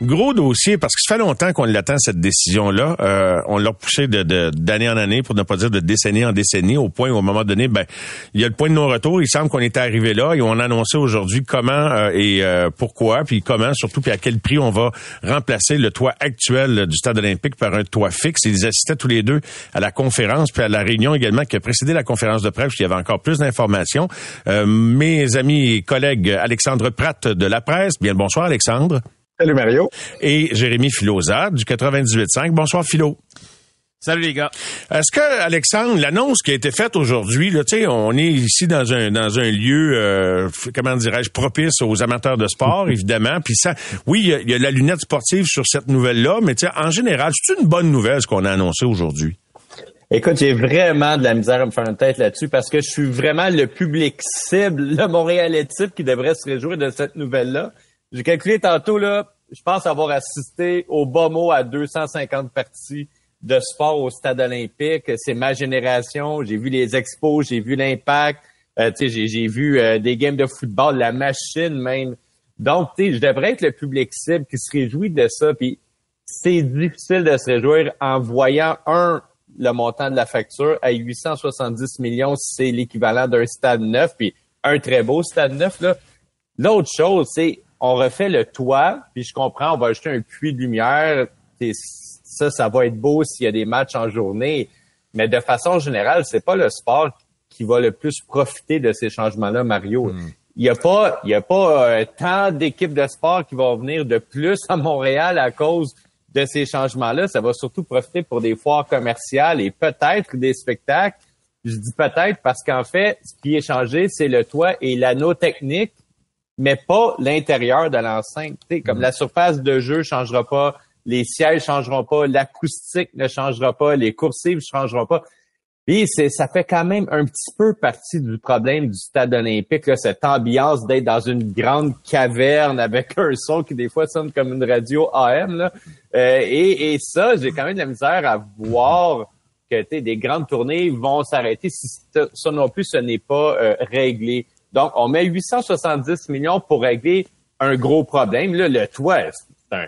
Gros dossier, parce que ça fait longtemps qu'on l'attend, cette décision-là. Euh, on l'a poussé de, d'année en année, pour ne pas dire de décennie en décennie, au point où, un moment donné, ben, il y a le point de non-retour. Il semble qu'on est arrivé là et on a annoncé aujourd'hui comment euh, et euh, pourquoi, puis comment, surtout, puis à quel prix on va remplacer le toit actuel du stade olympique par un toit fixe. Ils assistaient tous les deux à la conférence, puis à la réunion également qui a précédé la conférence de presse, il y avait encore plus d'informations. mes amis et collègues Alexandre Pratt de la presse, bien le bonsoir Alexandre. Salut Mario. Et Jérémy Filozard du 98.5. Bonsoir Philo. Salut les gars. Est-ce que Alexandre, l'annonce qui a été faite aujourd'hui, là, tu sais, on est ici dans un dans un lieu, euh, comment dirais-je, propice aux amateurs de sport, évidemment. Puis ça, oui, il y, a la lunette sportive sur cette nouvelle-là, mais tu sais, en général, c'est une bonne nouvelle ce qu'on a annoncé aujourd'hui. Écoute, j'ai vraiment de la misère à me faire une tête là-dessus parce que je suis vraiment le public cible, le Montréalais type qui devrait se réjouir de cette nouvelle-là. J'ai calculé tantôt, là, je pense avoir assisté au bas mot à 250 parties de sport au stade olympique. C'est ma génération. J'ai vu les expos, j'ai vu l'impact. Euh, j'ai vu euh, des games de football, la machine même. Donc, je devrais être le public cible qui se réjouit de ça. Puis c'est difficile de se réjouir en voyant un le montant de la facture à 870 millions, c'est l'équivalent d'un stade neuf, puis un très beau stade neuf. L'autre chose, c'est on refait le toit, puis je comprends, on va ajouter un puits de lumière. Ça, ça va être beau s'il y a des matchs en journée. Mais de façon générale, c'est pas le sport qui va le plus profiter de ces changements-là, Mario. Hmm. Il n'y a pas, il y a pas euh, tant d'équipes de sport qui vont venir de plus à Montréal à cause de ces changements-là. Ça va surtout profiter pour des foires commerciales et peut-être des spectacles. Je dis peut-être parce qu'en fait, ce qui est changé, c'est le toit et l'anneau technique mais pas l'intérieur de l'enceinte. Comme mm. la surface de jeu changera pas, les sièges changeront pas, l'acoustique ne changera pas, les coursives ne changeront pas. Puis c'est, ça fait quand même un petit peu partie du problème du stade olympique, là, cette ambiance d'être dans une grande caverne avec un son qui des fois sonne comme une radio AM. Là. Euh, et, et, ça, j'ai quand même de la misère à voir que des grandes tournées vont s'arrêter si ça, non plus ce n'est pas euh, réglé. Donc, on met 870 millions pour régler un gros problème. Là, le toit,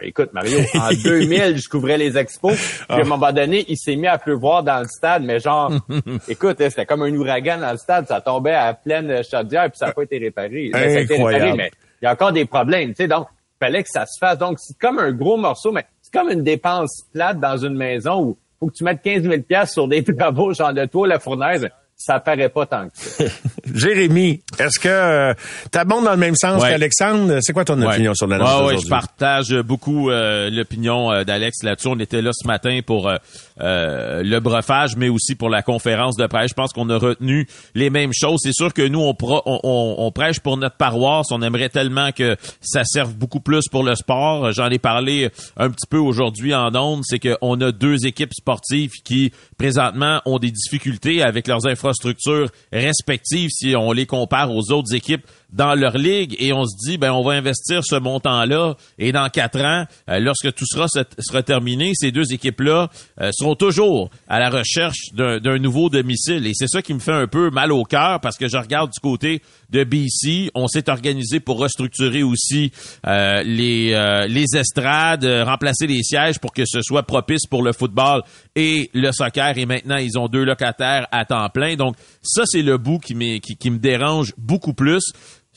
écoute, Mario, en 2000, je couvrais les expos. Puis à un ah. moment donné, il s'est mis à pleuvoir dans le stade, mais genre, écoute, c'était comme un ouragan dans le stade. Ça tombait à pleine chaudière, puis ça n'a pas été réparé. Ça a été réparé, mais il y a encore des problèmes, tu sais. Donc, il fallait que ça se fasse. Donc, c'est comme un gros morceau, mais c'est comme une dépense plate dans une maison où faut que tu mettes 15 000 sur des travaux, genre de toit, la fournaise ça paraît pas tant que ça. Jérémy, est-ce que euh, tu abondes dans le même sens qu'Alexandre? C'est quoi ton opinion sur l'annonce ouais, ouais, je partage beaucoup euh, l'opinion euh, d'Alex là-dessus. On était là ce matin pour le brefage, mais aussi pour la conférence de presse. Je pense qu'on a retenu les mêmes choses. C'est sûr que nous, on, on, on, prêche pour notre paroisse. On aimerait tellement que ça serve beaucoup plus pour le sport. J'en ai parlé un petit peu aujourd'hui en ondes. C'est qu'on a deux équipes sportives qui, présentement, ont des difficultés avec leurs infrastructures structures respectives si on les compare aux autres équipes dans leur ligue et on se dit ben on va investir ce montant-là et dans quatre ans, euh, lorsque tout sera sera terminé, ces deux équipes-là euh, seront toujours à la recherche d'un nouveau domicile et c'est ça qui me fait un peu mal au cœur parce que je regarde du côté de BC, on s'est organisé pour restructurer aussi euh, les les estrades, remplacer les sièges pour que ce soit propice pour le football et le soccer et maintenant ils ont deux locataires à temps plein. Donc ça c'est le bout qui, qui, qui me dérange beaucoup plus.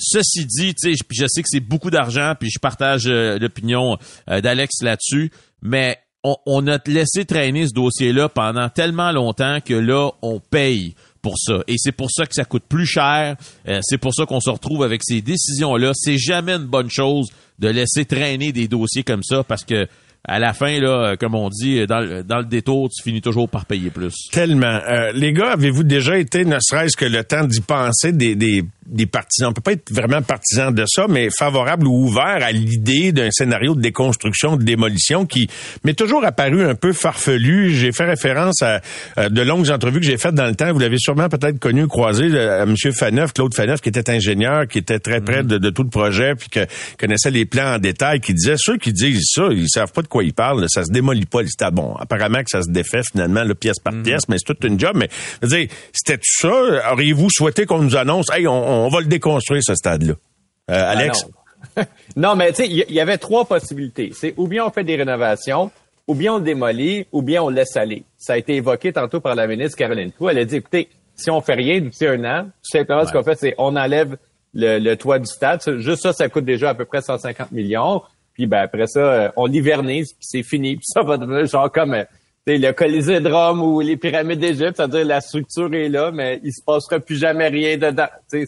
Ceci dit, tu je sais que c'est beaucoup d'argent, puis je partage euh, l'opinion euh, d'Alex là-dessus, mais on, a laissé traîner ce dossier-là pendant tellement longtemps que là, on paye pour ça. Et c'est pour ça que ça coûte plus cher. Euh, c'est pour ça qu'on se retrouve avec ces décisions-là. C'est jamais une bonne chose de laisser traîner des dossiers comme ça parce que à la fin, là, comme on dit, dans, dans le détour, tu finis toujours par payer plus. Tellement. les gars, avez-vous déjà été, ne serait-ce que le temps d'y penser, des des partisans, on peut pas être vraiment partisan de ça, mais favorable ou ouvert à l'idée d'un scénario de déconstruction, de démolition qui m'est toujours apparu un peu farfelu. J'ai fait référence à, de longues entrevues que j'ai faites dans le temps. Vous l'avez sûrement peut-être connu, croisé, euh, à M. Faneuf, Claude Faneuf, qui était ingénieur, qui était très près mhm. de, tout le projet, puis que connaissait les plans en détail, qui disait, ceux qui disent ça, ils savent pas de quoi il parle. Ça se démolit pas stade. Bon, apparemment que ça se défait finalement, le pièce par pièce, mais c'est toute une job. Mais je veux dire, c'était tout ça? Auriez-vous souhaité qu'on nous annonce, hey, on, va le déconstruire ce stade-là, euh, Alex? non. mais tu sais, il y, avait trois possibilités. C'est ou bien on fait des rénovations, ou bien on démolit, ou bien on laisse aller. Ça a été évoqué tantôt par la ministre Caroline Pou. Elle a dit, écoutez, si on fait rien d'ici un an, tout simplement, ce qu'on fait, c'est on enlève le, toit du stade. Juste ça, ça coûte déjà à peu près 150 millions. Puis ben après ça, euh, on l'hivernise, puis c'est fini. Puis ça va devenir genre comme euh, le Colisée de Rome ou les pyramides d'Égypte, c'est-à-dire la structure est là, mais il se passera plus jamais rien dedans. C'est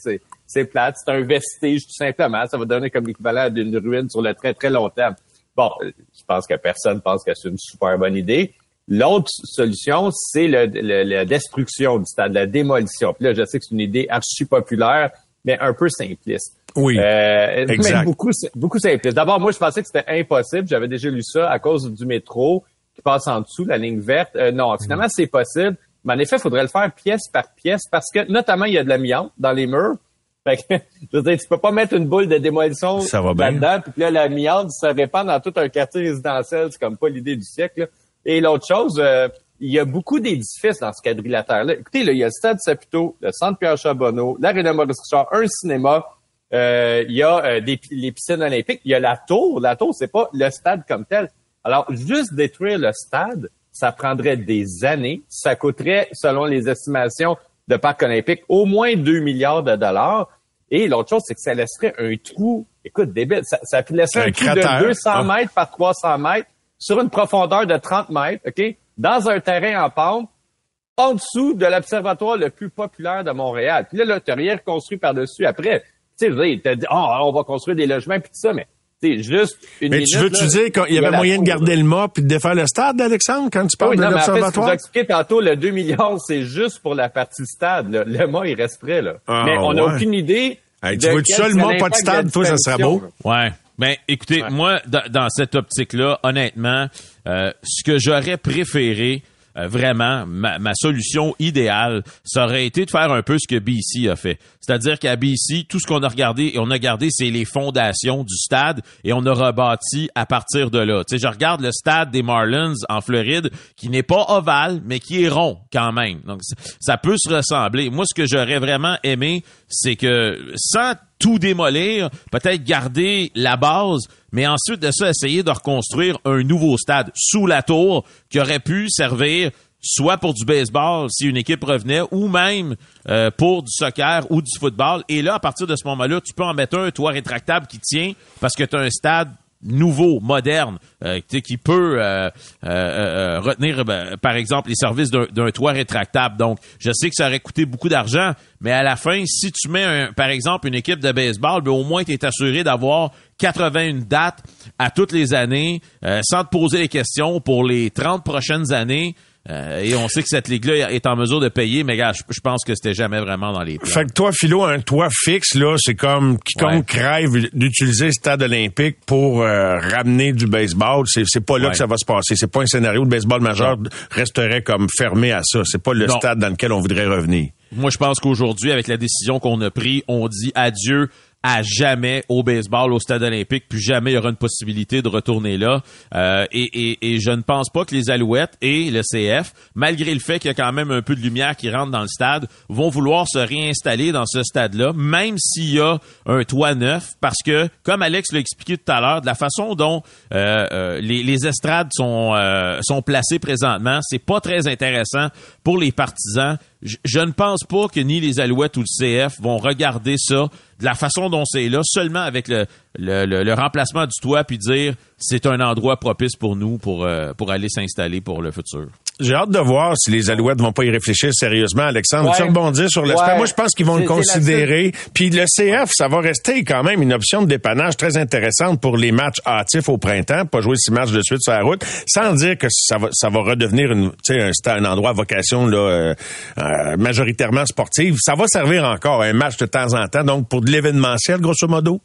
c'est plate, c'est un vestige tout simplement. Ça va donner comme l'équivalent d'une ruine sur le très très long terme. Bon, euh, je pense que personne pense que c'est une super bonne idée. L'autre solution, c'est le, la destruction du stade, la démolition. Puis là, je sais que c'est une idée archi populaire, mais un peu simpliste. Oui. Euh, exact. Mais beaucoup, beaucoup simpliste. D'abord, moi, je pensais que c'était impossible. J'avais déjà lu ça à cause du métro qui passe en dessous, la ligne verte. Euh, non, finalement, c'est possible. Mais en effet, il faudrait le faire pièce par pièce parce que, notamment, il y a de l'amiante dans les murs. Fait que, je veux dire, tu peux pas mettre une boule de démolition là-dedans, puis là, l'amiante se répand dans tout un quartier résidentiel. C'est comme pas l'idée du siècle. Et l'autre chose, euh, il y a beaucoup d'édifices dans ce quadrilatère-là. Écoutez, là, il y a le Stade Saputo, le Centre Pierre Charbonneau, l'Arena Maurice Richard, un cinéma, euh, il y a euh, des, les piscines olympiques, il y a la tour. La tour, c'est pas le stade comme tel. Alors, juste détruire le stade, ça prendrait des années. Ça coûterait, selon les estimations de Parc olympique, au moins 2 milliards de dollars. Et l'autre chose, c'est que ça laisserait un trou, écoute, débile, ça, ça laisserait un, trou de 200 ah. mètres par 300 mètres sur une profondeur de 30 mètres, OK, dans un terrain en pente, en dessous de l'observatoire le plus populaire de Montréal. Puis là, là, t'as rien reconstruit par-dessus après. Tu sais, il t'a dit, oh, on va construire des logements puis tout ça, mais c'est juste une Mais tu veux-tu dire qu'il y avait moyen de garder le mât puis de défaire le stade, Alexandre, quand tu parles de l'observatoire? je vous expliqué tantôt, le 2 millions, c'est juste pour la partie stade. Le, le mât, il reste prêt, là. Ah, mais on n'a aucune idée. tu vois tout ça, le mât, pas de stade, toi, ça serait beau? Ouais. Ben, écoutez, moi, dans, cette optique-là, honnêtement, euh, ce que j'aurais préféré, euh, vraiment, ma, solution idéale, ça aurait été de faire un peu ce que BC a fait. C'est-à-dire qu'à BC, tout ce qu'on a regardé et on a gardé, c'est les fondations du stade et on a rebâti à partir de là. Tu je regarde le stade des Marlins en Floride, qui n'est pas ovale, mais qui est rond quand même. Donc, ça peut se ressembler. Moi, ce que j'aurais vraiment aimé, c'est que sans tout démolir, peut-être garder la base, mais ensuite de ça, essayer de reconstruire un nouveau stade sous la tour qui aurait pu servir soit pour du baseball si une équipe revenait, ou même euh, pour du soccer ou du football. Et là, à partir de ce moment-là, tu peux en mettre un toit rétractable qui tient parce que tu as un stade nouveau, moderne, euh, qui peut euh, euh, retenir, ben, par exemple, les services d'un toit rétractable. Donc, je sais que ça aurait coûté beaucoup d'argent, mais à la fin, si tu mets, par exemple, une équipe de baseball, ben, au moins, tu es assuré d'avoir 81 dates à toutes les années, sans te poser les questions pour les 30 prochaines années. Euh, et on sait que cette ligue-là est en mesure de payer, mais gars, je, pense que c'était jamais vraiment dans les plans. Fait que toi, Philo, un toit fixe, là, c'est comme quiconque crève d'utiliser le stade olympique pour euh, ramener du baseball. C'est, pas là que ça va se passer. C'est pas un scénario. Le baseball majeur resterait comme fermé à ça. C'est pas le stade dans lequel on voudrait revenir. Moi, je pense qu'aujourd'hui, avec la décision qu'on a prise, on dit adieu à jamais au baseball au stade olympique, puis jamais il y aura une possibilité de retourner là. Euh, et, et, et, je ne pense pas que les Alouettes et le CF, malgré le fait qu'il y a quand même un peu de lumière qui rentre dans le stade, vont vouloir se réinstaller dans ce stade-là, même s'il y a un toit neuf, parce que, comme Alex l'a expliqué tout à l'heure, de la façon dont euh, euh, les, les, estrades sont, sont placées présentement, c'est pas très intéressant pour les partisans. Je, ne pense pas que ni les Alouettes ou le CF vont regarder ça de la façon dont c'est là, seulement avec le, le, le, remplacement du toit, puis dire c'est un endroit propice pour nous pour, euh, pour aller s'installer pour le futur. J'ai hâte de voir si les Alouettes vont pas y réfléchir sérieusement. Alexandre, tu rebondir sur l'aspect? Moi, je pense qu'ils vont le considérer. Puis le CF, ça va rester quand même une option de dépannage très intéressante pour les matchs hâtifs au printemps, pas jouer six matchs de suite sur la route, sans dire que ça va, ça va redevenir une, un, un endroit à vocation là, euh, euh, majoritairement sportive. Ça va servir encore un match de temps en temps, donc pour de l'événementiel, grosso modo?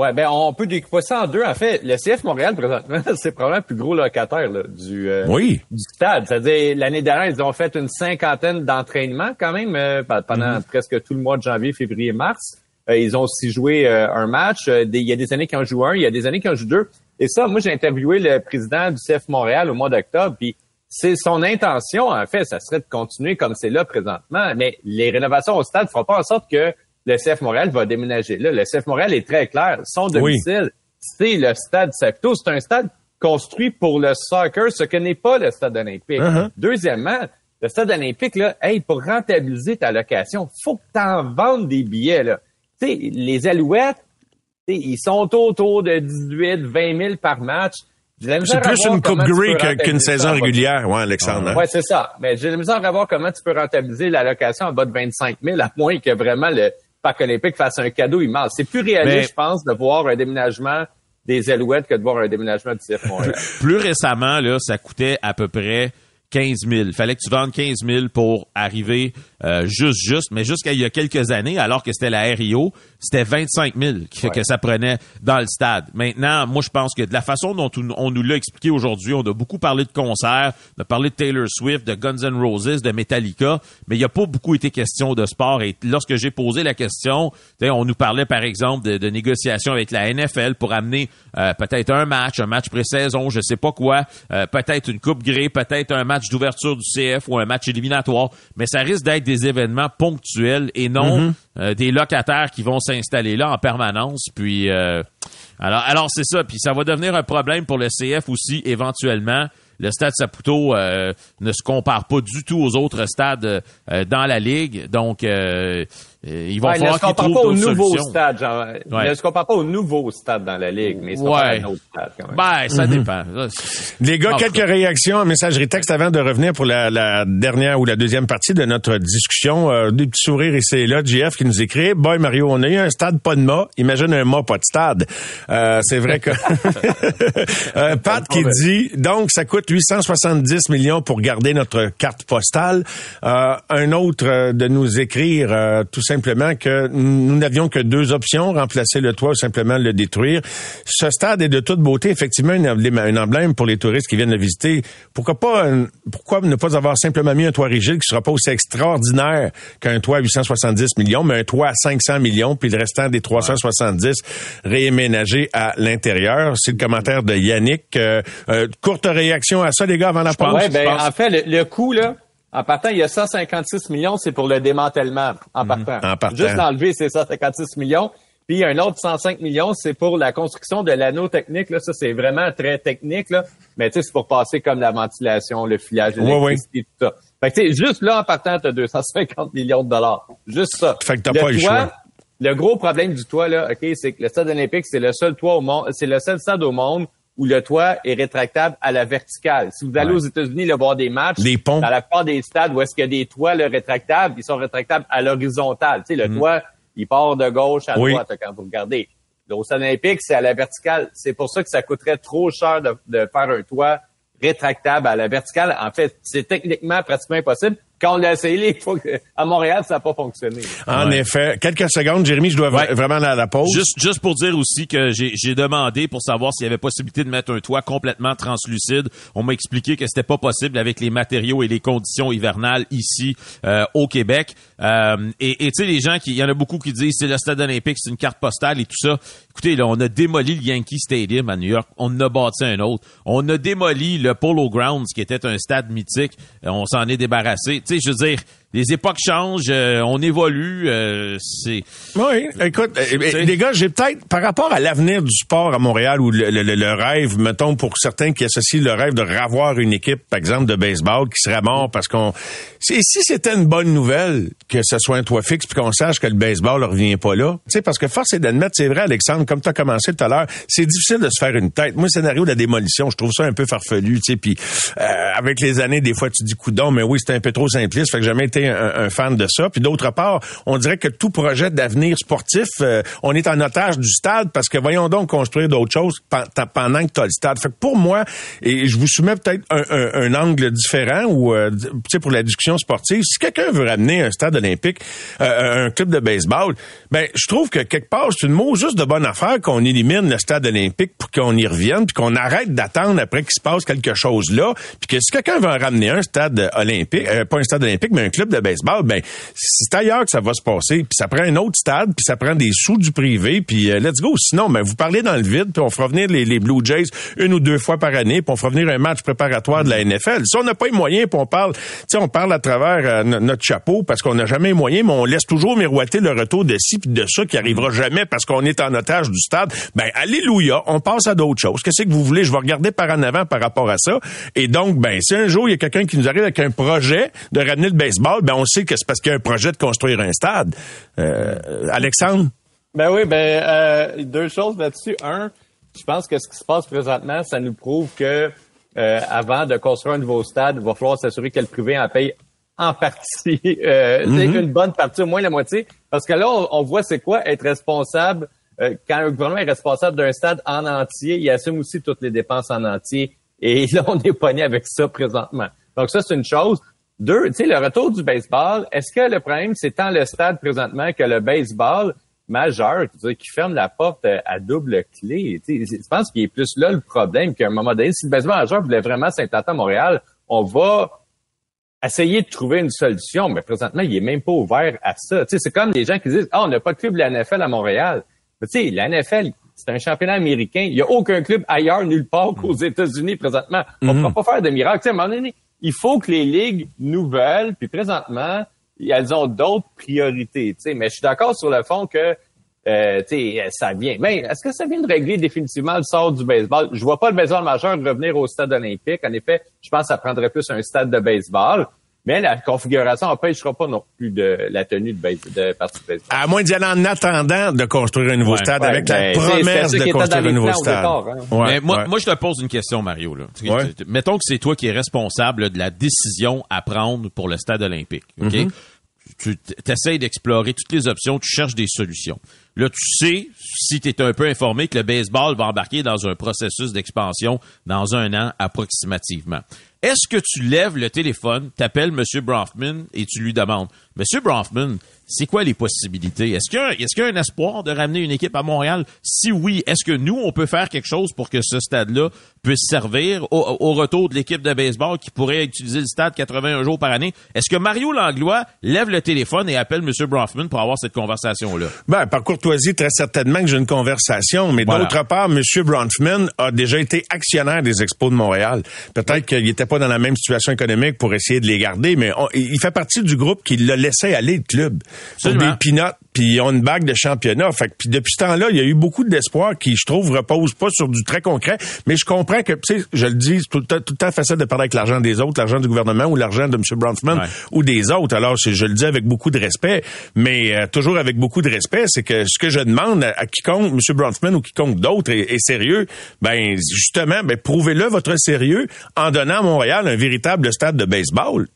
Ouais, ben on peut découper ça en deux. En fait, le CF Montréal, présentement, c'est probablement le plus gros locataire du, euh, oui. du stade. C'est-à-dire, l'année dernière, ils ont fait une cinquantaine d'entraînements quand même euh, pendant mm-hmm. presque tout le mois de janvier, février, mars. Euh, ils ont aussi joué un match. Il y a des années qui en jouent un, il y a des années qui en jouent deux. Et ça, moi, j'ai interviewé le président du CF Montréal au mois d'octobre, puis c'est son intention, en fait, ça serait de continuer comme c'est là présentement, mais les rénovations au stade ne feront pas en sorte que le CF Montréal va déménager là. Le CF Montréal est très clair. Son domicile, c'est le stade Saputo. C'est un stade construit pour le soccer, ce que n'est pas le stade olympique. Uh-huh. Deuxièmement, le stade olympique, là, hey, pour rentabiliser ta location, faut que tu en vendes des billets. Là. sais, les Alouettes, ils sont autour de 18, 20 000 par match. C'est plus une coupe gris qu'une saison régulière, ouais, Alexandre. Hein? Ouais, c'est ça. Mais j'ai besoin de voir comment tu peux rentabiliser la location en bas de 25 000, à moins que vraiment le Parc olympique fasse un cadeau immense. C'est plus réaliste, je pense, de voir un déménagement des Alouettes que de voir un déménagement du CF Montréal. plus récemment, là, ça coûtait à peu près 15 000. Fallait que tu vendes 15 000 pour arriver euh, juste, juste. Mais jusqu'à il y a quelques années, alors que c'était la RIO, c'était 25 000 que, ça prenait dans le stade. Maintenant, moi, je pense que de la façon dont on nous l'a expliqué aujourd'hui, on a beaucoup parlé de concerts, on a parlé de Taylor Swift, de Guns N' Roses, de Metallica, mais il n'y a pas beaucoup été question de sport. Et lorsque j'ai posé la question, on nous parlait, par exemple, de, de négociations avec la NFL pour amener euh, peut-être un match, un match pré-saison, je sais pas quoi, euh, peut-être une coupe grée, peut-être un match d'ouverture du CF ou un match éliminatoire, mais ça risque d'être des événements ponctuels et non mm-hmm. euh, des locataires qui vont s'installer là en permanence. Puis euh, alors, alors c'est ça. Puis ça va devenir un problème pour le CF aussi éventuellement le stade Saputo euh, ne se compare pas du tout aux autres stades dans la ligue. Donc, euh, ils vont ouais, falloir qu'ils trouvent pas au nouveau stade, genre, ouais. ne se compare pas au nouveau stade dans la ligue, mais c'est ouais. un autre stade quand même. Ben, ça mm-hmm. dépend. Les gars, quelques réactions en messagerie texte avant de revenir pour la, la, dernière ou la deuxième partie de notre discussion. Euh, des petits sourires ici et là. JF qui nous écrit, Boy Mario, on a eu un stade pas de mât. Imagine un mât pas de stade. Euh, c'est vrai que... euh, Pat qui dit, donc ça coûte 870 millions pour garder notre carte postale. Euh, un autre euh, de nous écrire euh, tout simplement que nous n'avions que deux options, remplacer le toit ou simplement le détruire. Ce stade est de toute beauté, effectivement, un emblème, pour les touristes qui viennent le visiter. Pourquoi pas, pourquoi ne pas avoir simplement mis un toit rigide qui sera pas aussi extraordinaire qu'un toit à 870 millions, mais un toit à 500 millions, puis le restant des 370 réaménagé à l'intérieur? C'est le commentaire de Yannick. courte réaction à ça, les gars, avant la pause? Ouais, ben, en fait, le, le coût, là, en partant, il y a 156 millions, c'est pour le démantèlement. En mhm. partant. Juste l'enlever, c'est 156 millions. Puis il y a un autre 105 millions, c'est pour la construction de l'anneau technique. Là, ça, c'est vraiment très technique. Là. Mais tu sais, c'est pour passer comme la ventilation, le filage, l'électricité, tout ça. Fait que juste là, en partant, tu as 250 millions de dollars. Juste ça. Fait que t'as pas le choix. Le gros problème du toit, là, OK, c'est que le stade olympique, c'est le seul toit au monde, c'est le seul stade au monde où le toit est rétractable à la verticale. Si vous allez aux États-Unis le voir des matchs, dans la part des stades où est-ce qu'il y a des toits rétractables, ils sont rétractables à l'horizontale. Tu sais, le mm. toit, il part de gauche à droite quand vous regardez. Au stade olympique, c'est à la verticale. C'est pour ça que ça coûterait trop cher de, de faire un toit rétractable à la verticale. En fait, c'est techniquement pratiquement impossible quand on l'a essayé, faut que, à Montréal, ça n'a pas fonctionné. En effet. Quelques secondes, Jérémy, je dois vraiment aller à la pause. Juste, juste pour dire aussi que j'ai demandé pour savoir s'il y avait possibilité de mettre un toit complètement translucide. On m'a expliqué que c'était pas possible avec les matériaux et les conditions hivernales ici euh, au Québec. Euh, et tu sais, les gens qui, il y en a beaucoup qui disent c'est le stade olympique, c'est une carte postale et tout ça. Écoutez, là, on a démoli le Yankee Stadium à New York. On en a bâti un autre. On a démoli le Polo Grounds, qui était un stade mythique. On s'en est débarrassé sais, je veux les époques changent, euh, on évolue, euh, c'est... Oui, écoute, euh, les gars, j'ai peut-être, par rapport à l'avenir du sport à Montréal, ou le, rêve, mettons, pour certains qui associent le rêve de revoir une équipe, par exemple, de baseball, qui serait mort parce qu'on... Si c'était une bonne nouvelle que ce soit un toit fixe, puis qu'on sache que le baseball ne revient pas là, tu sais, parce que force est d'admettre, c'est vrai, Alexandre, comme tu as commencé tout à l'heure, c'est difficile de se faire une tête. Moi, le scénario de la démolition, je trouve ça un peu farfelu, tu sais, puis avec les années, des fois, tu dis coudon, mais oui, c'est un peu trop simpliste, fait que jamais été un, fan de ça. Puis d'autre part, on dirait que tout projet d'avenir sportif, euh, on est en otage du stade parce que voyons donc construire d'autres choses pendant que tu as le stade. Fait que pour moi, et je vous soumets peut-être un, angle différent ou euh, pour la discussion sportive, si quelqu'un veut ramener un stade olympique, euh, un club de baseball, ben je trouve que quelque part c'est une mot juste de bonne affaire qu'on élimine le stade olympique pour qu'on y revienne, puis qu'on arrête d'attendre après qu'il se passe quelque chose là, puis que si quelqu'un veut en ramener un stade olympique, pas un stade olympique, mais un club de baseball, ben c'est ailleurs que ça va se passer. Puis ça prend un autre stade, puis ça prend des sous du privé, puis euh, let's go. Sinon, ben vous parlez dans le vide, puis on fera venir les, les, Blue Jays une ou deux fois par année, puis on fera venir un match préparatoire de la NFL. Si on n'a pas les moyens, puis on parle, tu sais, on parle à travers euh, notre chapeau parce qu'on n'a jamais les moyens, mais on laisse toujours miroiter le retour de ci puis de ça qui arrivera jamais parce qu'on est en otage du stade. Ben alléluia, on passe à d'autres choses. Qu'est-ce que vous voulez? Je vais regarder par en avant par rapport à ça. Et donc, ben si un jour il y a quelqu'un qui nous arrive avec un projet de ramener le baseball, ben on sait que c'est parce qu'il y a un projet de construire un stade. Euh, Alexandre? Ben oui, ben euh, deux choses là-dessus. Un, je pense que ce qui se passe présentement, ça nous prouve que euh, avant de construire un nouveau stade, il va falloir s'assurer que le privé en paye en partie, euh, mm-hmm. une bonne partie, au moins la moitié. Parce que là, on, voit c'est quoi être responsable. Euh, quand un gouvernement est responsable d'un stade en entier, il assume aussi toutes les dépenses en entier. Et là, on est pogné avec ça présentement. Donc ça, c'est une chose. Deux, tu sais, le retour du baseball, est-ce que le problème, c'est tant le stade présentement que le baseball majeur qui ferme la porte à double clé? Tu sais, je pense qu'il est plus là le problème qu'à un moment donné, si le baseball majeur voulait vraiment s'implanter à Montréal, on va essayer de trouver une solution, mais présentement, il est même pas ouvert à ça. Tu sais, c'est comme des gens qui disent, ah, on n'a pas de club de la NFL à Montréal. Mais tu sais, la NFL, c'est un championnat américain. Il n'y a aucun club ailleurs, nulle part qu'aux États-Unis présentement. On ne mm-hmm. peut pas faire de miracle. Tu sais, à un moment donné, il faut que les ligues nouvelles, puis présentement, elles ont d'autres priorités. Tu sais, mais je suis d'accord sur le fond que euh, ça vient. Mais est-ce que ça vient de régler définitivement le sort du baseball? Je vois pas le baseball majeur revenir au stade olympique. En effet, je pense que ça prendrait plus un stade de baseball. Mais la configuration n'empêchera pas non plus de la tenue de, base, de partie de baseball. À moins d'y aller en attendant de construire un nouveau stade avec la promesse de construire un nouveau stade. Hein. Mais moi, moi, je te pose une question, Mario. Là. Mettons que c'est toi qui es responsable de la décision à prendre pour le stade olympique. OK? Mm-hmm tu essayes d'explorer toutes les options, tu cherches des solutions. Là, tu sais, si tu es un peu informé, que le baseball va embarquer dans un processus d'expansion dans un an approximativement. Est-ce que tu lèves le téléphone, t'appelles M. Bronfman et tu lui demandes, M. Bronfman, c'est quoi les possibilités? Est-ce qu'il y, a un espoir de ramener une équipe à Montréal? Si oui, est-ce que nous, on peut faire quelque chose pour que ce stade-là puisse servir au, retour de l'équipe de baseball qui pourrait utiliser le stade 81 jours par année? Est-ce que Mario Langlois lève le téléphone et appelle M. Bronfman pour avoir cette conversation-là? Ben, par courtoisie, très certainement que j'ai une conversation, mais d'autre part, M. Bronfman a déjà été actionnaire des Expos de Montréal. Peut-être qu'il n'était pas dans la même situation économique pour essayer de les garder, mais il fait partie du groupe qui l'a laissé aller le club. Pour des pinottes puis ils ont une bague de championnat. Fait puis depuis ce temps-là, il y a eu beaucoup d'espoir qui, je trouve, repose pas sur du très concret. Mais je comprends que, tu sais, je le dis, tout le temps, tout le temps facile de parler avec l'argent des autres, l'argent du gouvernement ou l'argent de M. Bronfman ou des autres. Alors, je le dis avec beaucoup de respect, mais euh, toujours avec beaucoup de respect, c'est que ce que je demande à, quiconque, M. Bronfman ou quiconque d'autre est, sérieux, ben justement, ben prouvez-le votre sérieux en donnant à Montréal un véritable stade de baseball.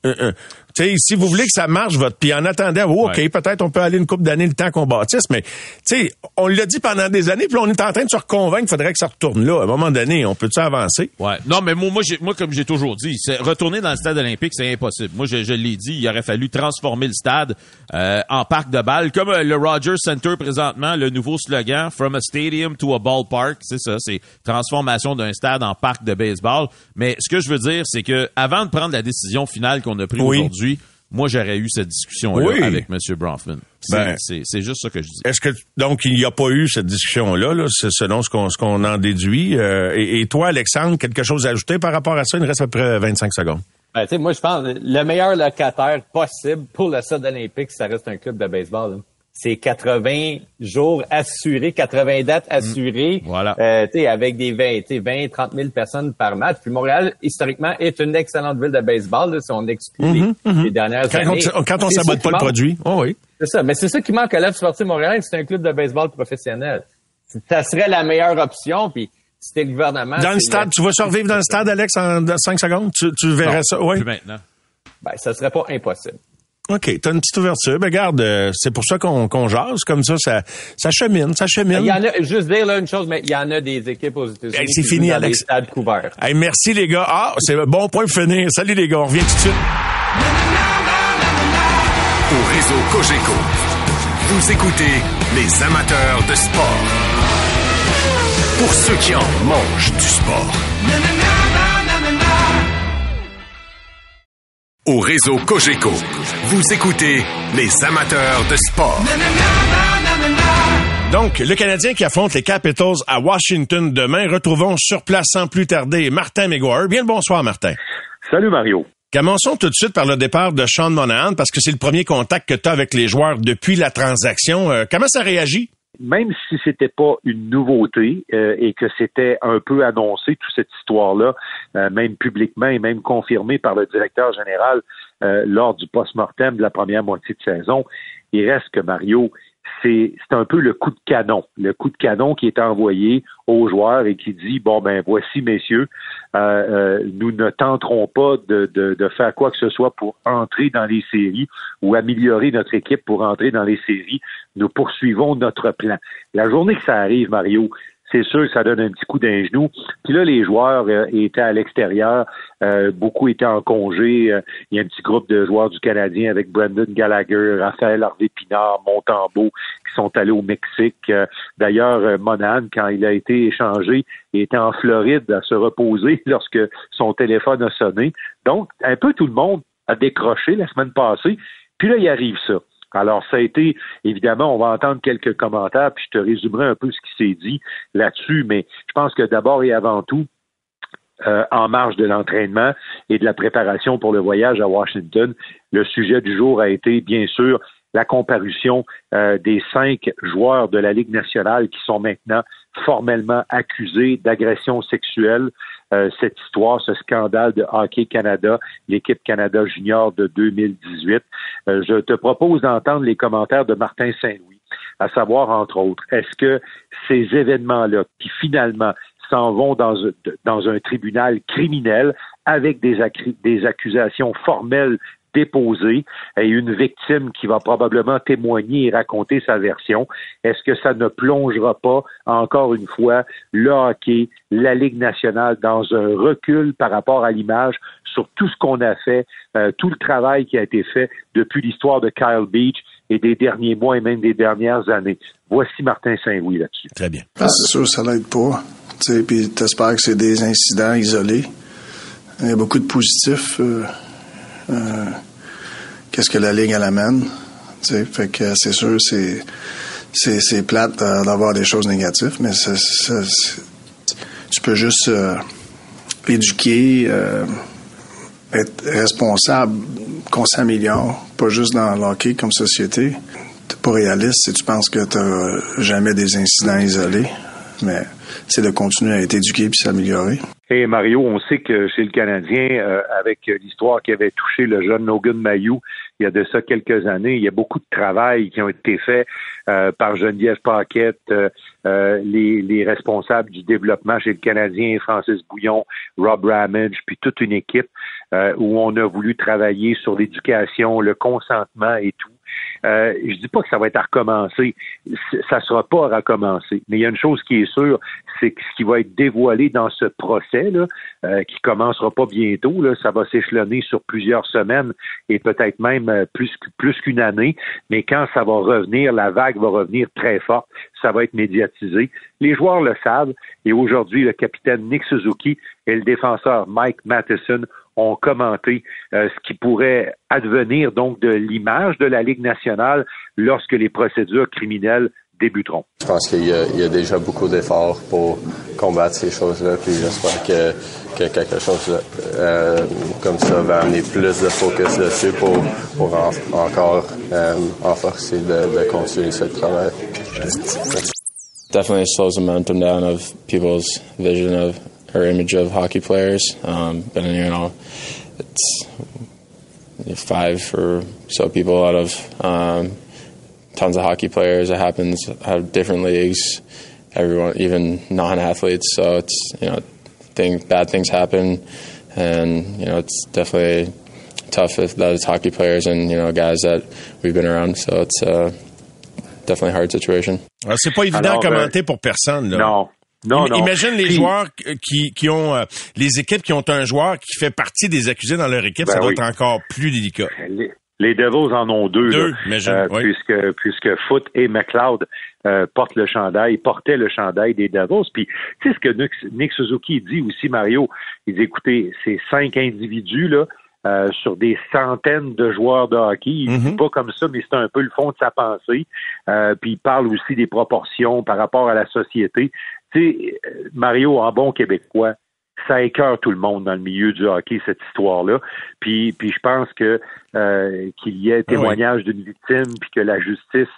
Sais, si vous voulez que ça marche, votre puis en attendant, oh, OK, peut-être on peut aller une coupe d'années le temps qu'on bâtisse, mais tu on l'a dit pendant des années, puis on est en train de se reconvaincre qu'il faudrait que ça retourne là. À un moment donné, on peut-tu avancer? Ouais. Non, mais moi, moi, moi comme j'ai toujours dit, retourner dans le stade olympique, c'est impossible. Moi, je, l'ai dit, il aurait fallu transformer le stade euh, en parc de balle, comme euh, le Rogers Center présentement, le nouveau slogan From a stadium to a ballpark, c'est ça, c'est transformation d'un stade en parc de baseball. Mais ce que je veux dire, c'est que avant de prendre la décision finale qu'on a prise aujourd'hui, moi, j'aurais eu cette discussion-là avec M. Bronfman. Ben, c'est juste ça que je dis. Est-ce que donc il n'y a pas eu cette discussion-là, là, selon ce qu'on qu'on en déduit? Euh, et, toi, Alexandre, quelque chose à ajouter par rapport à ça? Il nous reste à peu près 25 secondes. Ben, moi, je pense le meilleur locataire possible pour le Stade olympique, ça reste un club de baseball c'est 80 jours assurés, 80 dates assurées, mm. voilà. euh, avec des 20, 20, 30 000 personnes par match. Puis Montréal, historiquement, est une excellente ville de baseball, là, si on exclut les, mm-hmm, mm-hmm. dernières quand années. On, quand on s'abote pas le produit, oh oui. C'est ça, mais c'est ça qui manque à l'œuvre sportive Montréal, c'est un club de baseball professionnel. Ça serait la meilleure option, puis c'était le gouvernement... Dans le stade, tu vas survivre dans le stade, Alex, en 5 secondes? Tu, tu verrais ça, oui? Plus maintenant. Ben, ça serait pas impossible. OK, t'as une petite ouverture. Ben regarde, euh, c'est pour ça qu'on qu'on jase comme ça, ça, ça chemine, ça chemine. Il y en a, juste dire là une chose, mais il y en a des équipes aux États-Unis. C'est fini, dans Alex. Des stades couverts. Hey, merci les gars. Ah, c'est un bon point pour finir. Salut les gars, on revient tout de suite. Au réseau Cogeco, vous écoutez les amateurs de sport. Pour ceux qui en mangent du sport. Au réseau Cogeco. Vous écoutez les amateurs de sport. Donc, le Canadien qui affronte les Capitals à Washington demain, retrouvons sur place sans plus tarder Martin McGuire. Bien le bonsoir, Martin. Salut, Mario. Commençons tout de suite par le départ de Sean Monahan, parce que c'est le premier contact que tu as avec les joueurs depuis la transaction. Euh, comment ça réagit? Même si c'était pas une nouveauté euh, et que c'était un peu annoncé toute cette histoire-là, euh, même publiquement et même confirmé par le directeur général euh, lors du post-mortem de la première moitié de saison, il reste que Mario, c'est un peu le coup de canon, le coup de canon qui est envoyé aux joueurs et qui dit bon ben voici messieurs, euh, euh, nous ne tenterons pas de, faire quoi que ce soit pour entrer dans les séries ou améliorer notre équipe pour entrer dans les séries. Nous poursuivons notre plan. La journée que ça arrive, Mario, c'est sûr que ça donne un petit coup d'un genou. Puis là, les joueurs euh, étaient à l'extérieur, euh, beaucoup étaient en congé. Euh, il y a un petit groupe de joueurs du Canadien avec Brendan Gallagher, Raphaël Harvey Pinard, Montembeau, qui sont allés au Mexique. D'ailleurs, Monan, quand il a été échangé, était en Floride à se reposer lorsque son téléphone a sonné. Donc, un peu tout le monde a décroché la semaine passée. Puis là, il arrive ça. Alors, ça a été, évidemment, on va entendre quelques commentaires, puis je te résumerai un peu ce qui s'est dit là-dessus, mais je pense que d'abord et avant tout, euh, en marge de l'entraînement et de la préparation pour le voyage à Washington, le sujet du jour a été, bien sûr, la comparution euh, des cinq joueurs de la Ligue nationale qui sont maintenant formellement accusés d'agression sexuelle. Euh, cette histoire, ce scandale de Hockey Canada, l'équipe Canada Junior de 2018. Euh, je te propose d'entendre les commentaires de Martin Saint-Louis, à savoir, entre autres, est-ce que ces événements-là, qui finalement s'en vont dans, un tribunal criminel avec des, des accusations formelles déposé et une victime qui va probablement témoigner et raconter sa version, est-ce que ça ne plongera pas encore une fois le hockey, la Ligue nationale dans un recul par rapport à l'image sur tout ce qu'on a fait, euh, tout le travail qui a été fait depuis l'histoire de Kyle Beach et des derniers mois et même des dernières années? Voici Martin Saint-Louis là-dessus. Très bien. Ah, c'est sûr, ça l'aide pas. Puis t'espères que c'est des incidents isolés. Il y a beaucoup de positifs. Euh, euh, qu'est-ce que la Ligue elle amène. Fait que c'est sûr, c'est, c'est, plate d'avoir des choses négatives, mais tu peux juste euh, éduquer, euh, être responsable, qu'on s'améliore, pas juste dans l'hockey comme société. T'es pas réaliste si tu penses que tu jamais des incidents isolés, mais c'est de continuer à être éduqué puis s'améliorer. Et Mario, on sait que chez le Canadien, euh, avec l'histoire qui avait touché le jeune Logan Mayou il y a de ça quelques années, il y a beaucoup de travail qui ont été faits euh, par Geneviève Paquette, euh, les, les, responsables du développement chez le Canadien, Francis Bouillon, Rob Ramage, puis toute une équipe où on a voulu travailler sur l'éducation, le consentement et tout. Euh, je dis pas que ça va être à recommencer, ça sera pas à recommencer. Mais il y a une chose qui est sûre, c'est que ce qui va être dévoilé dans ce procès là, euh, qui commencera pas bientôt, là, ça va s'échelonner sur plusieurs semaines et peut-être même euh, plus plus qu'une année. Mais quand ça va revenir, la vague va revenir très forte. Ça va être médiatisé. Les joueurs le savent. Et aujourd'hui, le capitaine Nick Suzuki et le défenseur Mike Matheson ont commenté euh, ce qui pourrait advenir donc de l'image de la Ligue nationale lorsque les procédures criminelles débuteront. Je pense qu'il y, y, a déjà beaucoup d'efforts pour combattre ces choses-là, puis j'espère que, que, quelque chose euh, comme ça va amener plus de focus dessus pour, pour en, encore euh, renforcer de, de continuer ce travail. Definitely slows the momentum down of people's vision of or image of hockey players. Um, but you know, it's five or so people out of um, tons of hockey players. It happens have different leagues. Everyone, even non-athletes. So it's you know, thing bad things happen, and you know it's definitely tough if that is hockey players and you know guys that we've been around. So it's uh, definitely a hard situation. Alors, c'est pas évident Alors, à commenter pour personne. Là. Non, Non, non. Imagine les joueurs qui, qui ont euh, les équipes qui ont un joueur qui fait partie des accusés dans leur équipe, ça ben doit être encore plus délicat. Les, les Devils en ont deux, deux euh, oui. puisque puisque Foot et McLeod euh, portent le chandail, portaient le chandail des Devils. Puis tu sais ce que Nick, Nick Suzuki dit aussi, Mario? Il dit écoutez, ces cinq individus là euh, sur des centaines de joueurs de hockey. Il ne dit Mhm. pas comme ça, mais c'est un peu le fond de sa pensée. Euh, puis il parle aussi des proportions par rapport à la société. Tu sais, euh, Mario, en bon québécois, ça écœure tout le monde dans le milieu du hockey, cette histoire-là. Puis, puis je pense que euh, qu'il y ait témoignage d'une victime, puis que la justice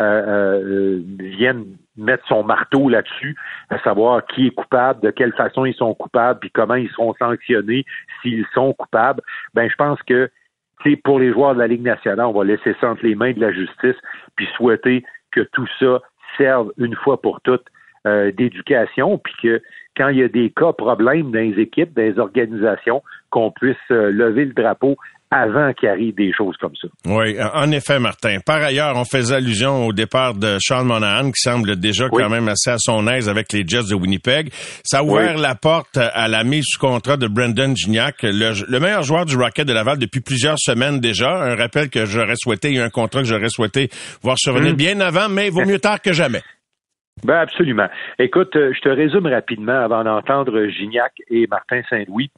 euh, euh, vienne mettre son marteau là-dessus, à savoir qui est coupable, de quelle façon ils sont coupables, puis comment ils seront sanctionnés s'ils sont coupables. Ben, je pense que pour les joueurs de la Ligue nationale, on va laisser ça entre les mains de la justice, puis souhaiter que tout ça serve une fois pour toutes euh, d'éducation, puis que quand il y a des cas problèmes dans les équipes, dans les organisations, qu'on puisse euh, lever le drapeau avant qu'il arrive des choses comme ça. Oui, en effet, Martin. Par ailleurs, on faisait allusion au départ de Sean Monahan, qui semble déjà Oui. quand même assez à son aise avec les Jets de Winnipeg. Ça a ouvert Oui. la porte à la mise sous contrat de Brendan Gignac, le, le meilleur joueur du Rocket de Laval depuis plusieurs semaines déjà. Un rappel que j'aurais souhaité, il y a un contrat que j'aurais souhaité voir survenir Mm. bien avant, mais vaut mieux tard que jamais. Ben absolument. Écoute, euh, je te résume rapidement avant d'entendre Gignac et Martin Saint-Louis.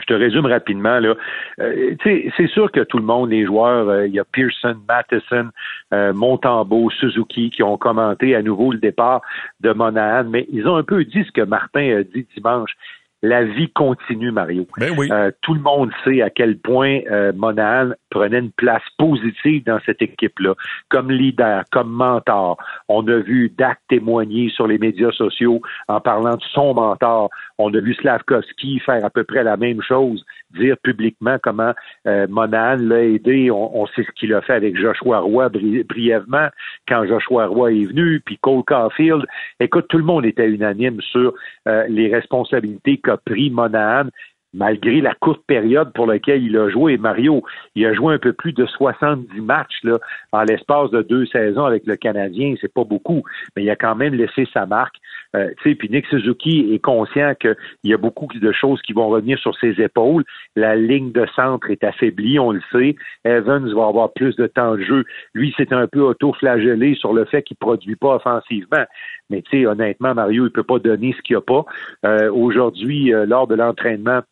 Je te résume rapidement là. Euh, c'est sûr que tout le monde, les joueurs, euh, il y a Pearson, Matheson, euh, Montembeau, Suzuki qui ont commenté à nouveau le départ de Monahan, mais ils ont un peu dit ce que Martin a dit dimanche. La vie continue, Mario. Ben oui. Euh, tout le monde sait à quel point euh, Monahan prenait une place positive dans cette équipe-là, comme leader, comme mentor. On a vu Dak témoigner sur les médias sociaux en parlant de son mentor. On a vu Slavkovski faire à peu près la même chose, dire publiquement comment euh, Monahan l'a aidé. On, on sait ce qu'il a fait avec Joshua Roy bri- brièvement quand Joshua Roy est venu, puis Cole Caulfield. Écoute, tout le monde était unanime sur euh, les responsabilités qu'a pris Monahan malgré la courte période pour laquelle il a joué. Mario, il a joué un peu plus de 70 matchs là, en l'espace de deux saisons avec le Canadien. C'est pas beaucoup, mais il a quand même laissé sa marque. Euh, puis Nick Suzuki est conscient qu'il y a beaucoup de choses qui vont revenir sur ses épaules. La ligne de centre est affaiblie, on le sait. Evans va avoir plus de temps de jeu. Lui, c'est un peu auto-flagellé sur le fait qu'il produit pas offensivement. Mais tu honnêtement, Mario, il peut pas donner ce qu'il a pas. Euh, Aujourd'hui, euh, lors de l'entraînement,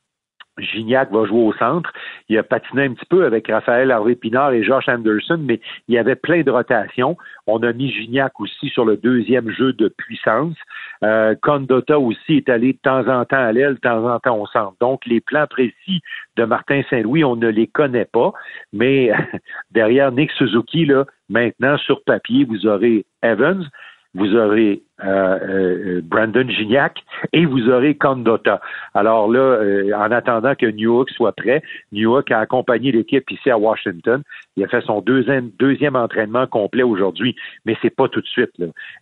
Gignac va jouer au centre. Il a patiné un petit peu avec Raphaël Harvey-Pinard et Josh Anderson, mais il y avait plein de rotations. On a mis Gignac aussi sur le deuxième jeu de puissance. Euh, Condota aussi est allé de temps en temps à l'aile, de temps en temps au centre. Donc, les plans précis de Martin Saint-Louis, on ne les connaît pas, mais derrière Nick Suzuki, là, maintenant, sur papier, vous aurez Evans, vous aurez euh, euh, Brandon Gignac et vous aurez Condota. Alors là, euh, en attendant que Newhook soit prêt, Newhook a accompagné l'équipe ici à Washington. Il a fait son deuxième, deuxième entraînement complet aujourd'hui, mais c'est pas tout de suite.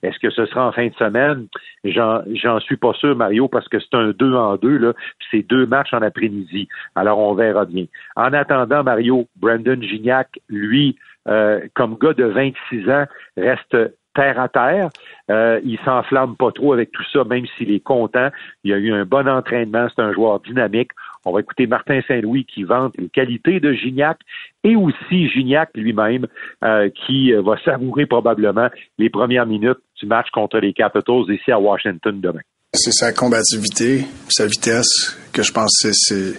Est-ce que ce sera en fin de semaine? J'en, j'en suis pas sûr, Mario, parce que c'est un deux en deux, là, puis c'est deux matchs en après-midi. Alors on verra bien. En attendant, Mario, Brandon Gignac, lui, euh, comme gars de 26 ans, reste terre à terre. Euh, il s'enflamme pas trop avec tout ça, même s'il est content. Il a eu un bon entraînement. C'est un joueur dynamique. On va écouter Martin Saint-Louis qui vante les qualités de Gignac et aussi Gignac lui-même euh, qui euh, va savourer probablement les premières minutes du match contre les Capitals ici à Washington demain. C'est sa combativité, sa vitesse, que je pense que c'est,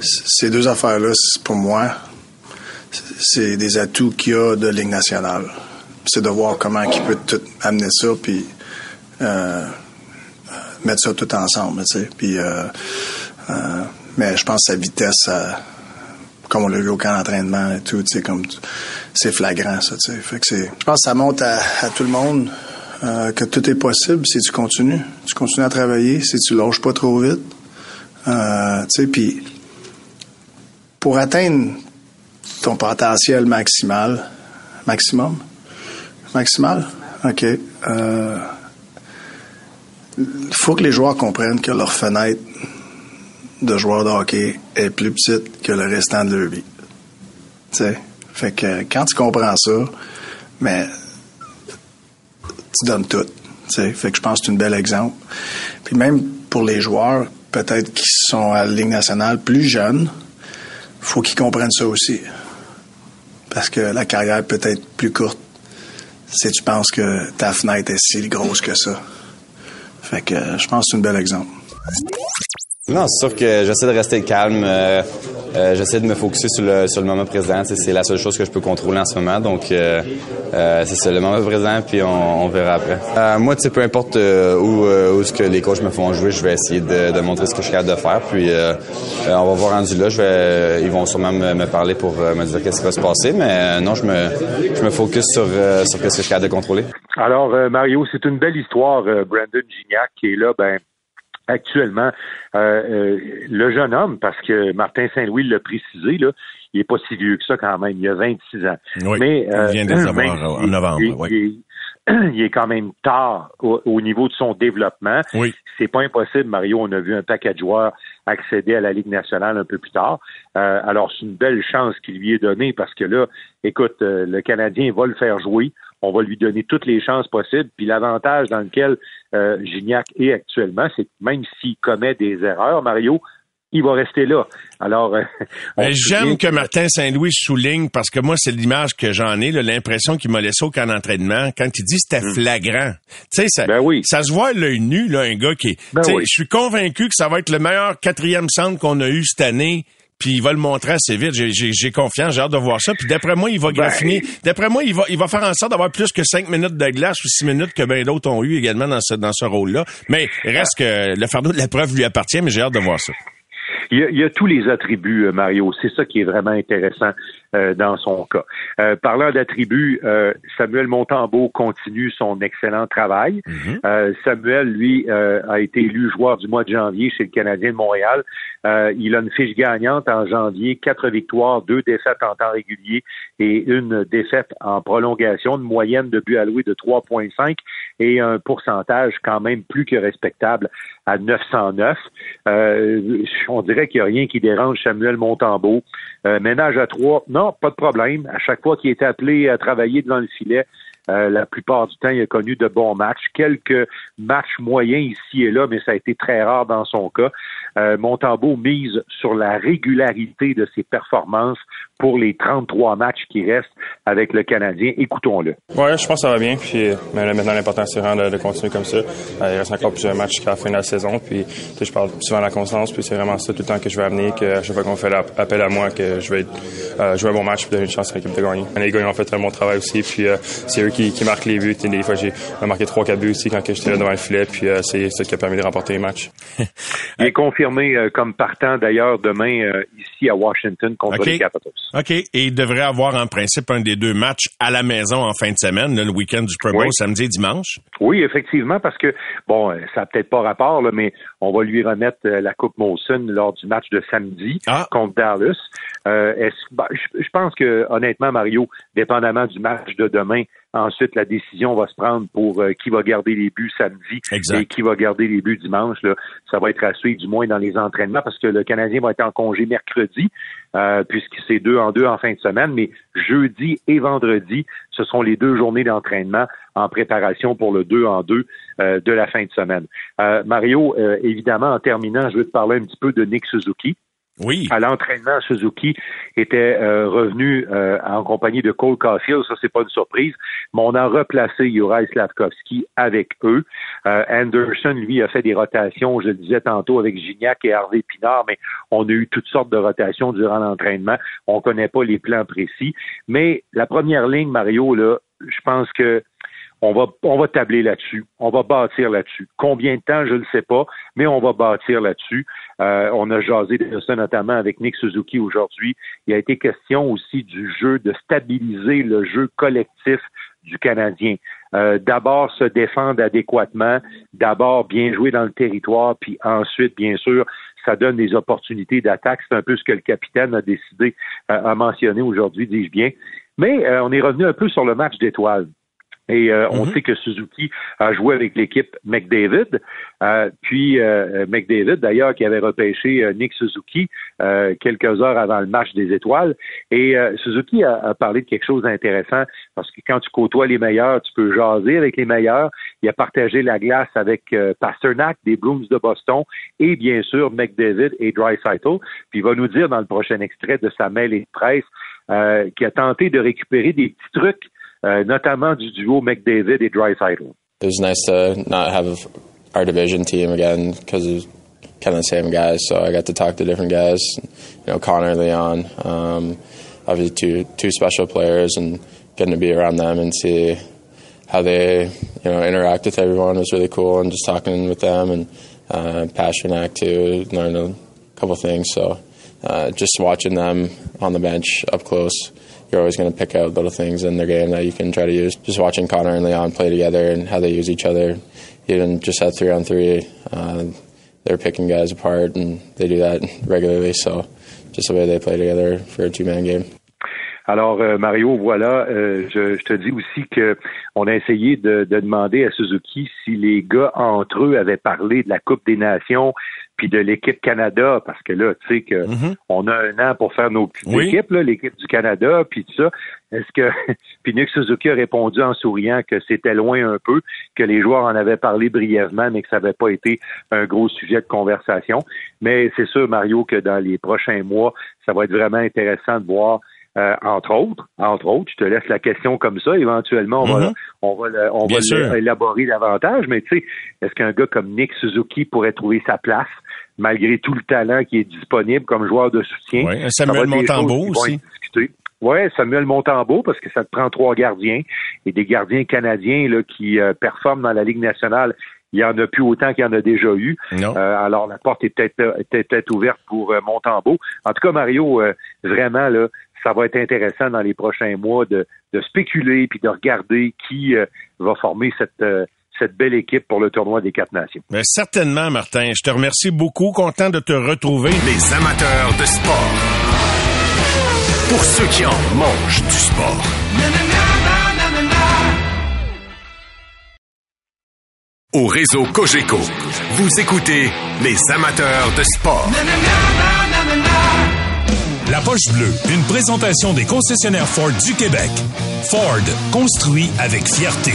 ces deux affaires-là, pour moi, c'est des atouts qu'il y a de Ligue nationale. C'est de voir comment il peut tout amener ça, puis euh, mettre ça tout ensemble, tu sais. Puis, euh, euh, mais je pense que sa vitesse, comme on l'a vu au camp d'entraînement et tout, tu sais, comme c'est flagrant, ça, tu sais. Je pense que ça montre à, tout le monde euh, que tout est possible si tu continues. Tu continues à travailler, si tu lâches pas trop vite. Euh, tu sais, puis pour atteindre ton potentiel maximal, maximum, maximal, ok. Euh, il faut que les joueurs comprennent que leur fenêtre de joueurs de hockey est plus petite que le restant de leur vie. Tu sais, fait que quand tu comprends ça, mais tu donnes tout. tu sais. Fait que je pense que c'est un bel exemple. Puis même pour les joueurs, peut-être qui sont à la Ligue nationale plus jeunes, faut qu'ils comprennent ça aussi. Parce que la carrière peut être plus courte si tu penses que ta fenêtre est si grosse que ça. Fait que euh, je pense que c'est un bel exemple. Non, c'est sûr que j'essaie de rester calme. Euh, euh, j'essaie de me focuser sur le, sur le moment présent. C'est la seule chose que je peux contrôler en ce moment. Donc, euh, c'est le moment présent, puis on, verra après. moi, tu sais, peu importe où, où ce que les coachs me font jouer, je vais essayer de, montrer ce que je suis capable de faire. Puis, on va voir rendu là. Je vais, ils vont sûrement me, parler pour me dire qu'est-ce qui va se passer. Mais non, je me, je me focus sur, sur ce que je suis capable de contrôler. Alors, Mario, c'est une belle histoire, Brandon Gignac, qui est là, ben actuellement. Euh, euh, le jeune homme, parce que Martin Saint-Louis l'a précisé, là, il est pas si vieux que ça quand même, il a 26 ans. Oui, Mais, euh, il vient de savoir en novembre. Il, oui. il, est quand même tard au, niveau de son développement. Oui. C'est pas impossible, Mario. On a vu un paquet de joueurs accéder à la Ligue nationale un peu plus tard. alors, c'est une belle chance qu'il lui est donnée parce que là, écoute, le Canadien va le faire jouer on va lui donner toutes les chances possibles. Puis l'avantage dans lequel euh, Gignac est actuellement, c'est que même s'il commet des erreurs, Mario, il va rester là. Alors, euh, j'aime que Martin Saint-Louis souligne parce que moi, c'est l'image que j'en ai, l'impression qu'il m'a laissé au camp d'entraînement quand il dit c'était hmm. flagrant. Tu sais, ça, ben oui. ça se voit l'œil nu, là, un gars qui est. Ben Je suis convaincu que ça va être le meilleur quatrième centre qu'on a eu cette année puis il va le montrer assez vite. J'ai confiance, j'ai hâte de voir ça. Puis d'après moi, il va ben, graffiner. D'après moi, il va, il va faire en sorte d'avoir plus que cinq minutes de glace ou six minutes que bien d'autres ont eu également dans ce, dans ce rôle-là. Mais reste que le fardeau de la preuve lui appartient, mais j'ai hâte de voir ça. Il y, a, il y, a, tous les attributs, euh, Mario. C'est ça qui est vraiment intéressant euh, dans son cas. Euh, parlant d'attributs, euh, Samuel Montembeau continue son excellent travail. Mhm. Samuel, lui, a été élu joueur du mois de janvier chez le Canadien de Montréal. il a une fiche gagnante en janvier, quatre victoires, deux défaites en temps régulier et une défaite en prolongation, une moyenne de but alloué de 3,5 et un pourcentage quand même plus que respectable à 909. on dirait qu'il n'y a rien qui dérange Samuel Montembeau. ménage à trois, non, pas de problème. À chaque fois qu'il est appelé à travailler devant le filet, euh, la plupart du temps, il a connu de bons matchs. Quelques matchs moyens ici et là, mais ça a été très rare dans son cas. Euh, mise sur la régularité de ses performances pour les 33 matchs qui restent avec le Canadien. Écoutons-le. Ouais, je pense que ça va bien. Puis mais maintenant, l'important, c'est vraiment de, continuer comme ça. Euh, il reste encore plusieurs matchs jusqu'à la fin de la saison. Puis je parle souvent de la constance. Puis c'est vraiment ça tout le temps que je vais amener, que chaque fois qu'on fait appel à moi, que je vais euh, jouer un bon match et donner une chance à l'équipe de gagner. Les gars, ils ont fait un bon travail aussi. Puis euh, c'est eux qui, qui, marquent les buts. des fois, j'ai marqué 3-4 buts aussi quand j'étais là devant le filet. Puis c'est ça qui a permis de remporter les matchs. il est confirmé comme partant d'ailleurs demain ici à Washington contre les Capitals. OK. Et il devrait avoir en principe un des deux matchs à la maison en fin de semaine, le week-end du Super Bowl, samedi et dimanche. Oui, effectivement, parce que, bon, euh, ça n'a peut-être pas rapport, là, mais on va lui remettre euh, la Coupe Molson lors du match de samedi ah. contre Dallas. Euh, bah, je pense que, honnêtement, Mario, dépendamment du match de demain, Ensuite, la décision va se prendre pour euh, qui va garder les buts samedi et qui va garder les buts dimanche. Là. Ça va être à suivre, du moins dans les entraînements, parce que le Canadien va être en congé mercredi, euh, puisque c'est deux en deux en fin de semaine. Mais jeudi et vendredi, ce sont les deux journées d'entraînement en préparation pour le deux en deux euh, de la fin de semaine. Mario, évidemment, en terminant, je veux te parler un petit peu de Nick Suzuki. Oui. À l'entraînement, Suzuki était euh, revenu euh, en compagnie de Cole Caulfield, ça c'est pas une surprise, mais on a replacé Juraj Slavkovski avec eux. Euh, Anderson, lui, a fait des rotations, je le disais tantôt, avec Gignac et Harvey Pinard, mais on a eu toutes sortes de rotations durant l'entraînement. On connaît pas les plans précis, mais la première ligne, Mario, là, je pense que on va, on va tabler là-dessus. On va bâtir là-dessus. Combien de temps, je ne sais pas, mais on va bâtir là-dessus. Euh, on a jasé de ça notamment avec Nick Suzuki aujourd'hui. Il a été question aussi du jeu, de stabiliser le jeu collectif du Canadien. Euh, d'abord se défendre adéquatement, d'abord bien jouer dans le territoire, puis ensuite, bien sûr, ça donne des opportunités d'attaque. C'est un peu ce que le capitaine a décidé, euh, à mentionner aujourd'hui, dis-je bien. Mais on est revenu un peu sur le match d'étoiles. Et euh, on mhm. sait que Suzuki a joué avec l'équipe McDavid. Euh, puis euh, McDavid, d'ailleurs, qui avait repêché euh, Nick Suzuki quelques heures avant le match des étoiles. Et Suzuki a, parlé de quelque chose d'intéressant parce que quand tu côtoies les meilleurs, tu peux jaser avec les meilleurs. Il a partagé la glace avec Pasternak des Bruins de Boston et bien sûr McDavid et Dreisaitl. Puis il va nous dire dans le prochain extrait de sa mail et de presse qui a tenté de récupérer des petits trucs euh, notamment du duo McDavid et Dreisaitl. It was nice to not have our division team again because it was kind of the same guys. So I got to talk to different guys. You know, Connor, Leon, um, obviously two two special players, and getting to be around them and see how they you know interact with everyone was really cool. And just talking with them and uh, Pasternak too, learned a couple things. So uh, just watching them on the bench up close you're always going to pick out little things in their game that you can try to use. Just watching Connor and Leon play together and how they use each other, even just at three on three, uh, they're picking guys apart and they do that regularly. So just the way they play together for a two man game. Alors, euh, Mario, voilà, euh, je, je, te dis aussi que on a essayé de, de, demander à Suzuki si les gars entre eux avaient parlé de la Coupe des Nations puis de l'équipe Canada, parce que là, tu sais que mm-hmm. on a un an pour faire nos petites équipes, l'équipe du Canada, puis tout ça. Est-ce que puis Nick Suzuki a répondu en souriant que c'était loin un peu, que les joueurs en avaient parlé brièvement, mais que ça n'avait pas été un gros sujet de conversation. Mais c'est sûr, Mario, que dans les prochains mois, ça va être vraiment intéressant de voir euh, entre autres, entre autres, je te laisse la question comme ça. Éventuellement, on va, mm-hmm. on va, on va l'élaborer davantage. Mais tu sais, est-ce qu'un gars comme Nick Suzuki pourrait trouver sa place malgré tout le talent qui est disponible comme joueur de soutien? Oui, Samuel Montembeau aussi. Oui, Samuel Montembeau, parce que ça te prend trois gardiens et des gardiens canadiens là, qui euh, performent dans la Ligue nationale. Il y en a plus autant qu'il y en a déjà eu. Euh, alors la porte est peut-être peut ouverte pour euh, Montembeau. En tout cas, Mario, vraiment là, ça va être intéressant dans les prochains mois de, spéculer puis de regarder qui euh, va former cette, euh, cette belle équipe pour le tournoi des quatre nations. Mais certainement, Martin. Je te remercie beaucoup. Content de te retrouver. Les amateurs de sport. Pour ceux qui en mangent du sport. Au réseau Cogeco, vous écoutez les amateurs de sport. La Poche Bleue, une présentation des concessionnaires Ford du Québec. Ford, construit avec fierté.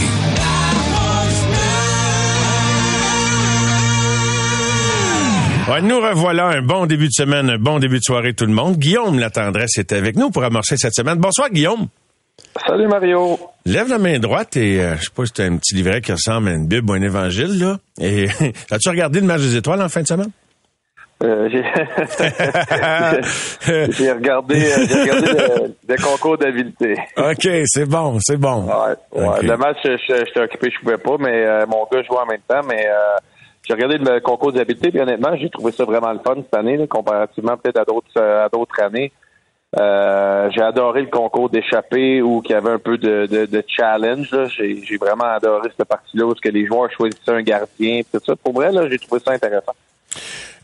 nous revoilà un bon début de semaine, un bon début de soirée tout le monde. Guillaume La Tendresse est avec nous pour amorcer cette semaine. Bonsoir Guillaume. Salut Mario. Lève la main droite et euh, je sais pas si c'est un petit livret qui ressemble à une Bible ou un évangile là. Et as-tu regardé le match des étoiles en fin de semaine? Euh, j'ai regardé, euh, j'ai regardé le, concours d'habileté. OK, c'est bon, c'est bon. Ouais, ouais. Le match, j'étais occupé, je pouvais pas, mais euh, mon gars jouait en même temps, mais j'ai regardé le concours d'habileté, puis honnêtement, j'ai trouvé ça vraiment le fun cette année, comparativement peut-être à d'autres à d'autres années. J'ai adoré le concours d'échappée où il y avait un peu de, de, de challenge. J'ai vraiment adoré cette partie-là où que les joueurs choisissaient un gardien. Tout ça. Pour vrai, j'ai trouvé ça intéressant.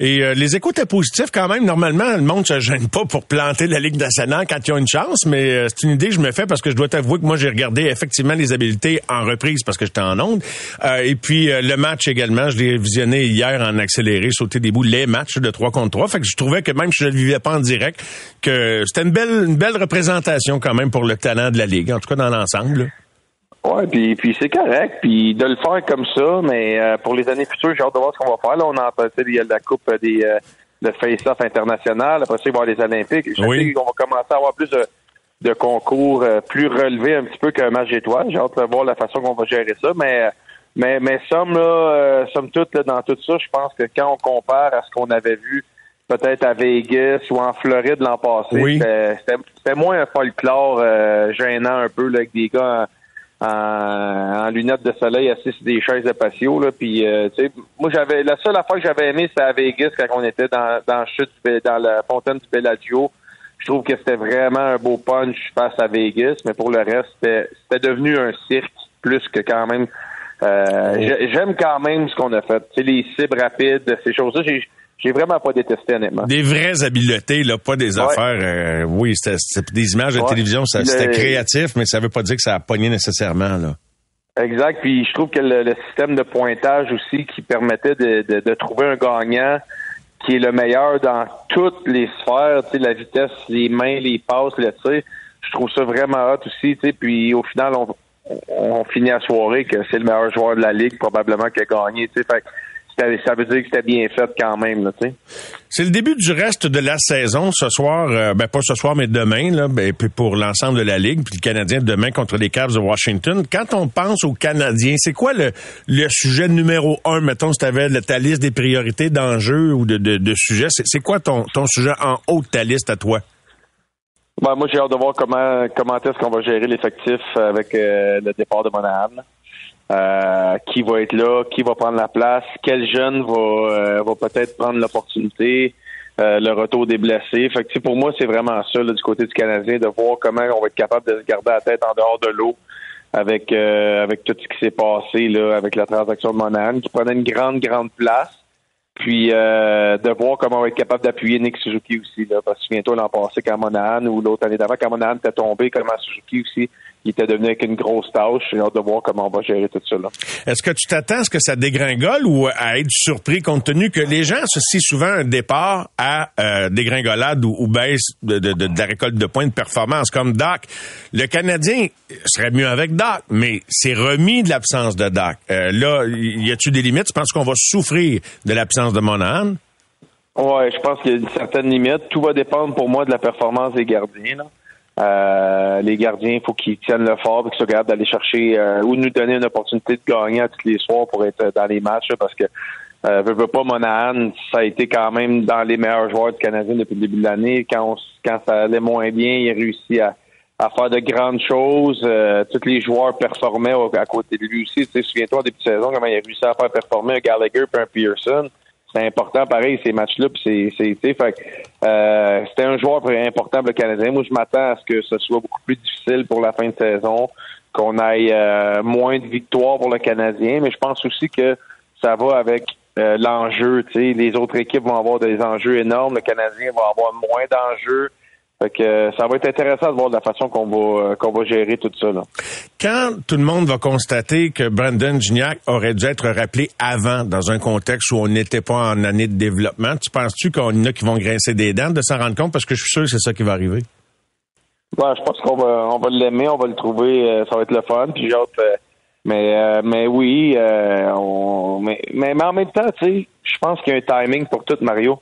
Et euh, les échos étaient positifs quand même. Normalement, le monde se gêne pas pour planter la Ligue nationale quand ils ont une chance, mais euh, c'est une idée que je me fais parce que je dois t'avouer que moi, j'ai regardé effectivement les habiletés en reprise parce que j'étais en onde. Euh, et puis, le match également, je l'ai visionné hier en accéléré, sauté des bouts, les matchs de 3 contre 3. Fait que je trouvais que même si je ne le vivais pas en direct, que c'était une belle, une belle représentation quand même pour le talent de la Ligue, en tout cas dans l'ensemble. Oui, puis, puis c'est correct. Puis de le faire comme ça, mais euh, pour les années futures, j'ai hâte de voir ce qu'on va faire. Là, on a il y a la Coupe des euh, de face-off international. Après ça, il va y avoir les Olympiques. Je oui. qu'on va commencer à avoir plus de, de concours euh, plus relevés un petit peu qu'un match d'étoiles. J'ai hâte de voir la façon qu'on va gérer ça. Mais mais, mais somme, là, somme toute, là, dans tout ça, je pense que quand on compare à ce qu'on avait vu peut-être à Vegas ou en Floride l'an passé, c'était moins un folklore gênant un peu là, avec des gars en, lunettes de soleil assis sur des chaises de patio. Là, puis, euh, moi, j'avais la seule affaire que j'avais aimé, c'était à Vegas quand on était dans, dans, chute, dans la fontaine du Bellagio. Je trouve que c'était vraiment un beau punch face à Vegas, mais pour le reste, c'était devenu un cirque plus que quand même. Euh, J'aime quand même ce qu'on a fait. sais les cibles rapides, ces choses-là. J'ai vraiment pas détesté, honnêtement. Des vraies habiletés, là, pas des affaires. Euh, oui, c'était des images de télévision, c'était créatif, mais ça veut pas dire que ça a pogné nécessairement, là. Exact. Puis je trouve que le, système de pointage aussi qui permettait de, de, trouver un gagnant qui est le meilleur dans toutes les sphères, tu sais, la vitesse, les mains, les passes, le tir. Je trouve ça vraiment hot aussi, tu sais. Puis au final, on, on finit à soirée que c'est le meilleur joueur de la ligue probablement qui a gagné, tu sais. Fait ça veut dire que c'était bien fait quand même, là, tu sais. C'est le début du reste de la saison ce soir, euh, ben pas ce soir, mais demain, là, ben, puis pour l'ensemble de la Ligue, puis le Canadien demain contre les Cavs de Washington. Quand on pense aux Canadiens, c'est quoi le, le sujet numéro un, mettons, si tu avais ta liste des priorités d'enjeux ou de, de, de sujets, c'est quoi ton, ton sujet en haut de ta liste à toi? Ben, moi, j'ai hâte de voir comment, comment est-ce qu'on va gérer l'effectif avec euh, le départ de Monahan. Euh, qui va être là, qui va prendre la place, quel jeune va, euh, va peut-être prendre l'opportunité, euh, le retour des blessés. Fait que, pour moi, c'est vraiment ça du côté du Canadien, de voir comment on va être capable de se garder la tête en dehors de l'eau avec avec tout ce qui s'est passé là, avec la transaction de Monahan, qui prenait une grande, grande place. Puis de voir comment on va être capable d'appuyer Nick Suzuki aussi. Là, parce que souviens-toi l'an passé quand Monahan ou l'autre année d'avant, quand Monahan était tombé, comment Suzuki aussi il était devenu avec une grosse tâche. J'ai hâte de voir comment on va gérer tout ça. Est-ce que tu t'attends à ce que ça dégringole ou à être surpris compte tenu que les gens associent souvent un départ à euh, dégringolade ou, baisse de, de, de, la récolte de points de performance comme Doc? Le Canadien serait mieux avec Doc, mais c'est remis de l'absence de Doc. Euh, là, y a-tu des limites? Tu penses qu'on va souffrir de l'absence de Monahan? Oui, je pense qu'il y a une certaine limite. Tout va dépendre pour moi de la performance des gardiens. Là. Euh, les gardiens, il faut qu'ils tiennent le fort et qu'ils soient capables d'aller chercher euh, ou nous donner une opportunité de gagner à tous les soirs pour être dans les matchs parce que euh, pas Monahan, ça a été quand même dans les meilleurs joueurs du Canadien depuis le début de l'année. Quand, quand ça allait moins bien, il a réussi à, à faire de grandes choses. Euh, tous les joueurs performaient à côté de lui aussi. Tu sais, souviens-toi, début de saison, comment il a réussi à faire performer un Gallagher et un Pearson c'est important pareil ces matchs-là puis c'est c'est fait euh, c'était un joueur important pour le Canadien. Moi je m'attends à ce que ce soit beaucoup plus difficile pour la fin de saison qu'on aille euh, moins de victoires pour le Canadien mais je pense aussi que ça va avec euh, l'enjeu tu sais. Les autres équipes vont avoir des enjeux énormes. Le Canadien va avoir moins d'enjeux fait que euh, ça va être intéressant de voir la façon qu'on va euh, qu'on va gérer tout ça. Là. Quand tout le monde va constater que Brandon Gignac aurait dû être rappelé avant, dans un contexte où on n'était pas en année de développement, tu penses-tu qu'on y en a qui vont grincer des dents de s'en rendre compte? Parce que je suis sûr que c'est ça qui va arriver. Ouais, je pense qu'on va on va l'aimer, on va le trouver, euh, ça va être le fun. Puis mais mais oui, on, mais, mais en même temps, tu sais, je pense qu'il y a un timing pour tout, Mario.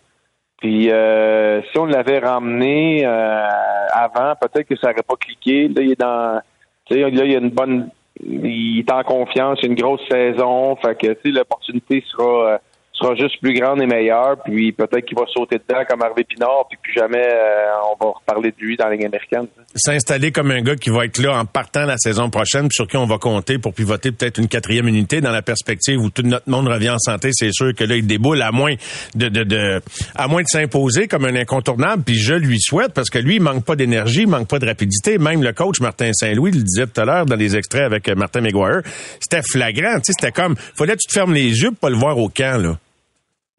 Puis euh, si on l'avait ramené euh, avant, peut-être que ça n'aurait pas cliqué. Là, il est dans. Là, il y a une bonne. Il est en confiance, il y a une grosse saison. Fait que l'opportunité sera euh, sera juste plus grande et meilleure. Puis peut-être qu'il va sauter dedans comme Harvey Pinard, puis plus jamais euh, on va reparler de lui dans la Ligue américaine. S'installer comme un gars qui va être là en partant la saison prochaine, puis sur qui on va compter pour pivoter peut-être une quatrième unité dans la perspective où tout notre monde revient en santé. C'est sûr que là, il déboule à moins de, de, de à moins de s'imposer comme un incontournable. Puis je lui souhaite parce que lui, il manque pas d'énergie, il manque pas de rapidité. Même le coach Martin Saint-Louis le disait tout à l'heure dans les extraits avec Martin McGuire. C'était flagrant. C'était comme, fallait que tu te fermes les yeux pour pas le voir au camp là.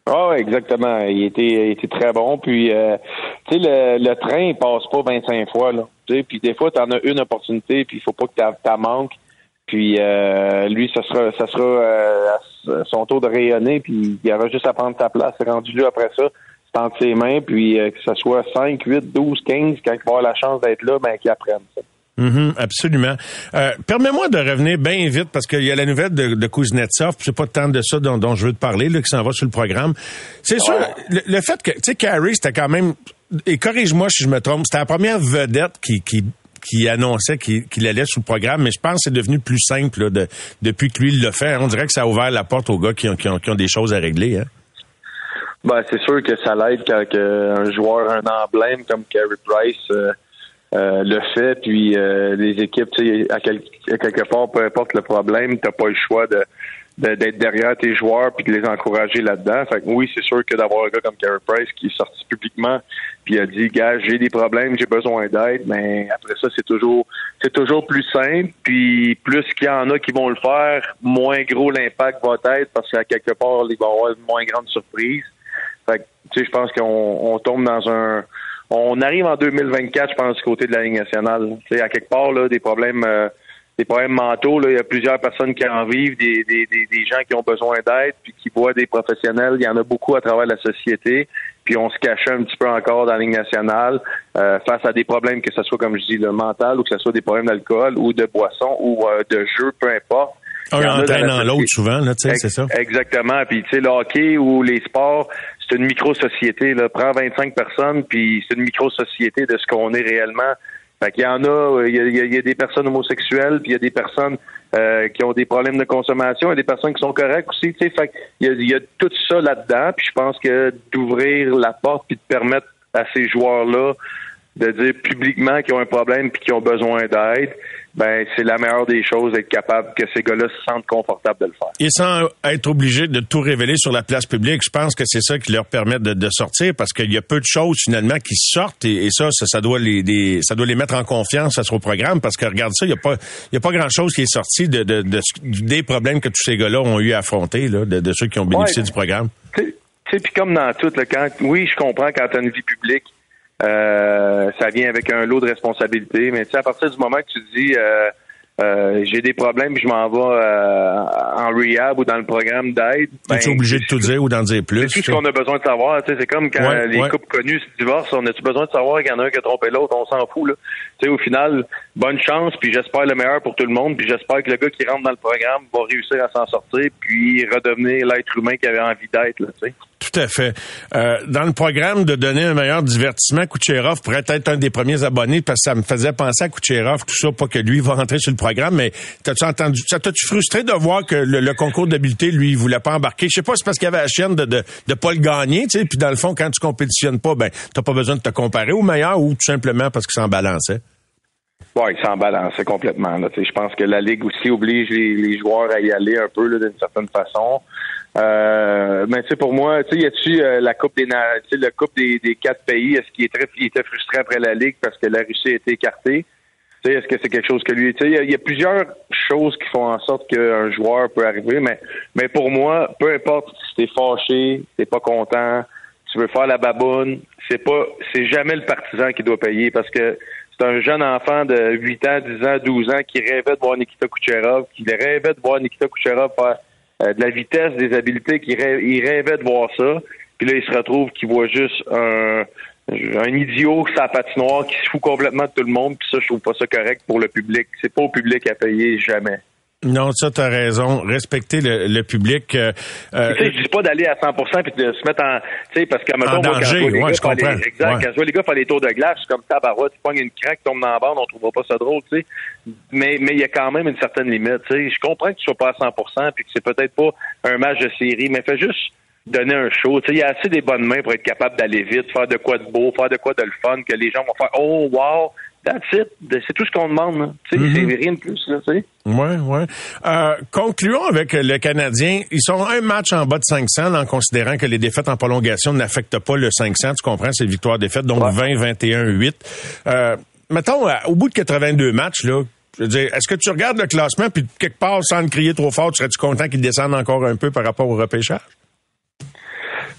Ah, exactement. Il était, il était très bon. Puis, euh, tu sais, le, le, train, il passe pas 25 fois, là. Puis, des fois, tu en as une opportunité, puis il faut pas que tu manques. Puis, euh, lui, ça sera, ça sera euh, son tour de rayonner, puis il aura juste à prendre ta place. rendu là après ça. C'est entre ses mains, puis que ce soit 5, 8, 12, 15, quand il va avoir la chance d'être là, ben, qu'il apprenne ça. Mm absolument. Euh, Permets-moi de revenir bien vite parce qu'il y a la nouvelle de, de Kuznetsov, c'est pas tant de ça dont, dont, je veux te parler, là, qui s'en va sur le programme. C'est sûr, le, fait que, tu sais, Carey, c'était quand même, et corrige-moi si je me trompe, c'était la première vedette qui, qui, qui annonçait qu'il allait sur le programme, mais je pense que c'est devenu plus simple là, de, depuis que lui il l'a fait. On dirait que ça a ouvert la porte aux gars qui ont, qui ont, qui ont des choses à régler. Hein? Ben, c'est sûr que ça l'aide quand un joueur, un emblème comme Carey Price... Euh, euh, le fait, puis euh, les équipes, tu sais, à, quelque part, peu importe le problème, t'as pas le choix de d'être derrière tes joueurs puis de les encourager là-dedans. Fait que oui, c'est sûr que d'avoir un gars comme Carey Price qui est sorti publiquement puis a dit gars, j'ai des problèmes, j'ai besoin d'aide, mais après ça c'est toujours c'est toujours plus simple puis plus qu'il y en a qui vont le faire, moins gros l'impact va être parce qu'à quelque part il va y avoir une moins grande surprise. Fait que tu sais, je pense qu'on on tombe dans un on arrive en 2024, je pense, du côté de la Ligue nationale. Tu sais, à quelque part, là, des problèmes euh, des problèmes mentaux, là, il y a plusieurs personnes qui en vivent, des, des, des, gens qui ont besoin d'aide, puis qui voient des professionnels. Il y en a beaucoup à travers la société. Puis on se cachait un petit peu encore dans la Ligue nationale euh, face à des problèmes, que ce soit, comme je dis, le mental, ou que ce soit des problèmes d'alcool ou de boisson ou euh, de jeu, peu importe. Un entraînant l'autre souvent, là, tu sais, c'est ça. Exactement. Puis, tu sais, le hockey ou les sports, c'est une micro-société. Là. Prends 25 personnes, puis c'est une micro-société de ce qu'on est réellement. Fait qu'il y en a, il y a, des personnes homosexuelles, puis il y a des personnes euh, qui ont des problèmes de consommation, il y a des personnes qui sont correctes aussi. Fait il y, a, il y a tout ça là-dedans. Puis je pense que d'ouvrir la porte puis de permettre à ces joueurs-là de dire publiquement qu'ils ont un problème puis qu'ils ont besoin d'aide, ben c'est la meilleure des choses d'être capable que ces gars-là se sentent confortables de le faire. Et sans être obligé de tout révéler sur la place publique, je pense que c'est ça qui leur permet de, sortir parce qu'il y a peu de choses finalement qui sortent et, ça, ça, doit les, ça doit les mettre en confiance à ce programme parce que regarde ça, il y a pas il y a pas grand chose qui est sorti de, des problèmes que tous ces gars-là ont eu à affronter là, de, ceux qui ont bénéficié du programme. Tu sais, puis comme dans tout, quand oui, je comprends quand tu as une vie publique euh, ça vient avec un lot de responsabilités. Mais tu sais, à partir du moment que tu dis euh, euh, j'ai des problèmes, je m'en vais en rehab ou dans le programme d'aide. Ben, tu es obligé de tout dire ou d'en dire plus. C'est tout ce qu'on a besoin de savoir. C'est comme quand les couples connus se divorcent, on a-tu besoin de savoir qu'il y en a un qui a trompé l'autre, on s'en fout. Là. Sais, au final, bonne chance, puis j'espère le meilleur pour tout le monde, puis j'espère que le gars qui rentre dans le programme va réussir à s'en sortir, puis redevenir l'être humain qu'il avait envie d'être. Tu sais. Tout à fait. Euh, dans le programme de donner un meilleur divertissement, Kucherov pourrait être un des premiers abonnés parce que ça me faisait penser à Kucherov, tout ça, pas que lui va rentrer sur le programme, mais t'as-tu entendu, ça t'as-tu frustré de voir que le, concours d'habileté, lui, il voulait pas embarquer? Je sais pas, c'est parce qu'il y avait la chienne de, de, de pas le gagner, tu sais, puis dans le fond, quand tu compétitionnes pas, ben, t'as pas besoin de te comparer au meilleur ou tout simplement parce qu'il s'en balançait? Oui, il s'en balançait complètement. Je pense que la Ligue aussi oblige les, joueurs à y aller un peu d'une certaine façon. Euh, mais tu sais, pour moi, tu sais, y a-tu euh, la coupe des, la coupe des, quatre pays Est-ce qu'il était frustré après la ligue parce que la Russie a été écartée? Tu sais, est-ce que c'est quelque chose que lui Tu sais, il y, a plusieurs choses qui font en sorte qu'un joueur peut arriver. Mais, mais pour moi, peu importe si t'es fâché, t'es pas content, tu veux faire la baboune, c'est pas, c'est jamais le partisan qui doit payer parce que c'est un jeune enfant de 8 ans, 10 ans, 12 ans qui rêvait de voir Nikita Kucherov, qui rêvait de voir Nikita Kucherov faire euh, de la vitesse, des habiletés, qu'il il rêvait de voir ça. Puis là, il se retrouve qu'il voit juste un, un idiot sa patinoire qui se fout complètement de tout le monde. Puis ça, je trouve pas ça correct pour le public. C'est pas au public à payer jamais. Non, ça, tu as raison. Respecter le, public. Euh, euh, tu sais, je dis pas d'aller à 100% puis de se mettre en. Tu sais, parce qu'à en danger, quand je vois les gars, faire les, exact, quand je vois les gars faire les tours de glace, c'est comme tabarouette, tu pognes une craque, tombe dans la bande, on trouvera pas ça drôle, tu sais. Mais mais il y a quand même une certaine limite, tu sais. Je comprends que tu sois pas à 100% puis que c'est peut-être pas un match de série, mais fais juste donner un show. Tu sais, il y a assez des bonnes mains pour être capable d'aller vite, faire de quoi de beau, faire de quoi de le fun, que les gens vont faire Oh wow, c'est tout ce qu'on demande. C'est mm-hmm. rien de plus. Là, oui, oui. Euh, concluons avec le Canadien. Ils sont un match en bas de 500 en considérant que les défaites en prolongation n'affectent pas le 500. Tu comprends, c'est victoire-défaite, donc 20, 21, 8. mettons, au bout de 82 matchs, là, je veux dire, est-ce que tu regardes le classement puis quelque part, sans le crier trop fort, tu serais-tu content qu'ils descendent encore un peu par rapport au repêchage?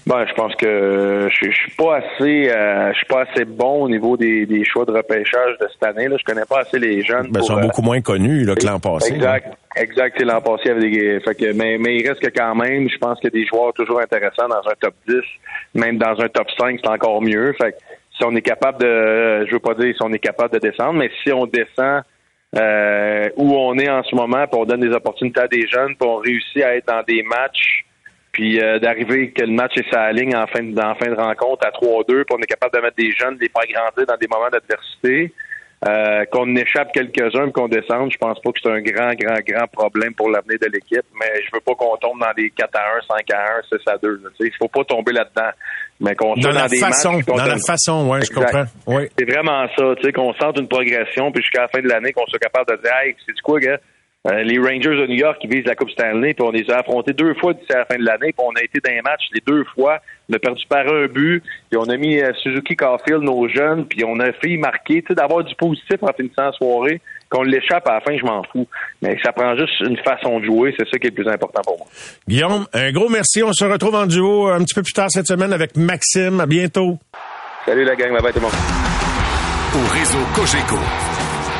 Ben, je pense que je, suis pas assez, euh, je suis pas assez bon au niveau des, choix de repêchage de cette année. Là, je connais pas assez les jeunes. Ben, ils sont beaucoup moins connus là, que l'an passé. Exact, exact. L'an passé, avait des, fait que, mais, mais il reste que quand même, je pense qu'il y a des joueurs toujours intéressants dans un top 10, même dans un top 5, c'est encore mieux. Fait que si on est capable de, je veux pas dire si on est capable de descendre, mais si on descend euh, où on est en ce moment, puis on donne des opportunités à des jeunes, puis on réussit à être dans des matchs puis euh, d'arriver que le match est sa ligne en fin, de, en fin de rencontre à 3-2, puis on est capable de mettre des jeunes, de les faire grandir dans des moments d'adversité. Euh, qu'on échappe quelques-uns qu'on descende, je pense pas que c'est un grand, grand, grand problème pour l'avenir de l'équipe, mais je veux pas qu'on tombe dans des 4 à 1, 5 à 1, 6 à 2. Il faut pas tomber là-dedans. Mais qu'on dans, dans, la des façon, matchs, dans la façon, ouais, je comprends. Oui. C'est vraiment ça, tu sais, qu'on sente une progression, puis jusqu'à la fin de l'année, qu'on soit capable de dire, hey, c'est du quoi, gars? Euh, les Rangers de New York qui visent la Coupe Stanley, puis on les a affrontés deux fois d'ici à la fin de l'année, puis on a été dans les matchs les deux fois. On a perdu par un but, puis on a mis euh, Suzuki Caulfield, nos jeunes, puis on a fait marquer, tu sais, d'avoir du positif en finissant la soirée. Qu'on l'échappe à la fin, je m'en fous. Mais ça prend juste une façon de jouer, c'est ça qui est le plus important pour moi. Guillaume, un gros merci. On se retrouve en duo un petit peu plus tard cette semaine avec Maxime. À bientôt. Salut la gang, bye bye tout le monde. Au réseau Cogeco.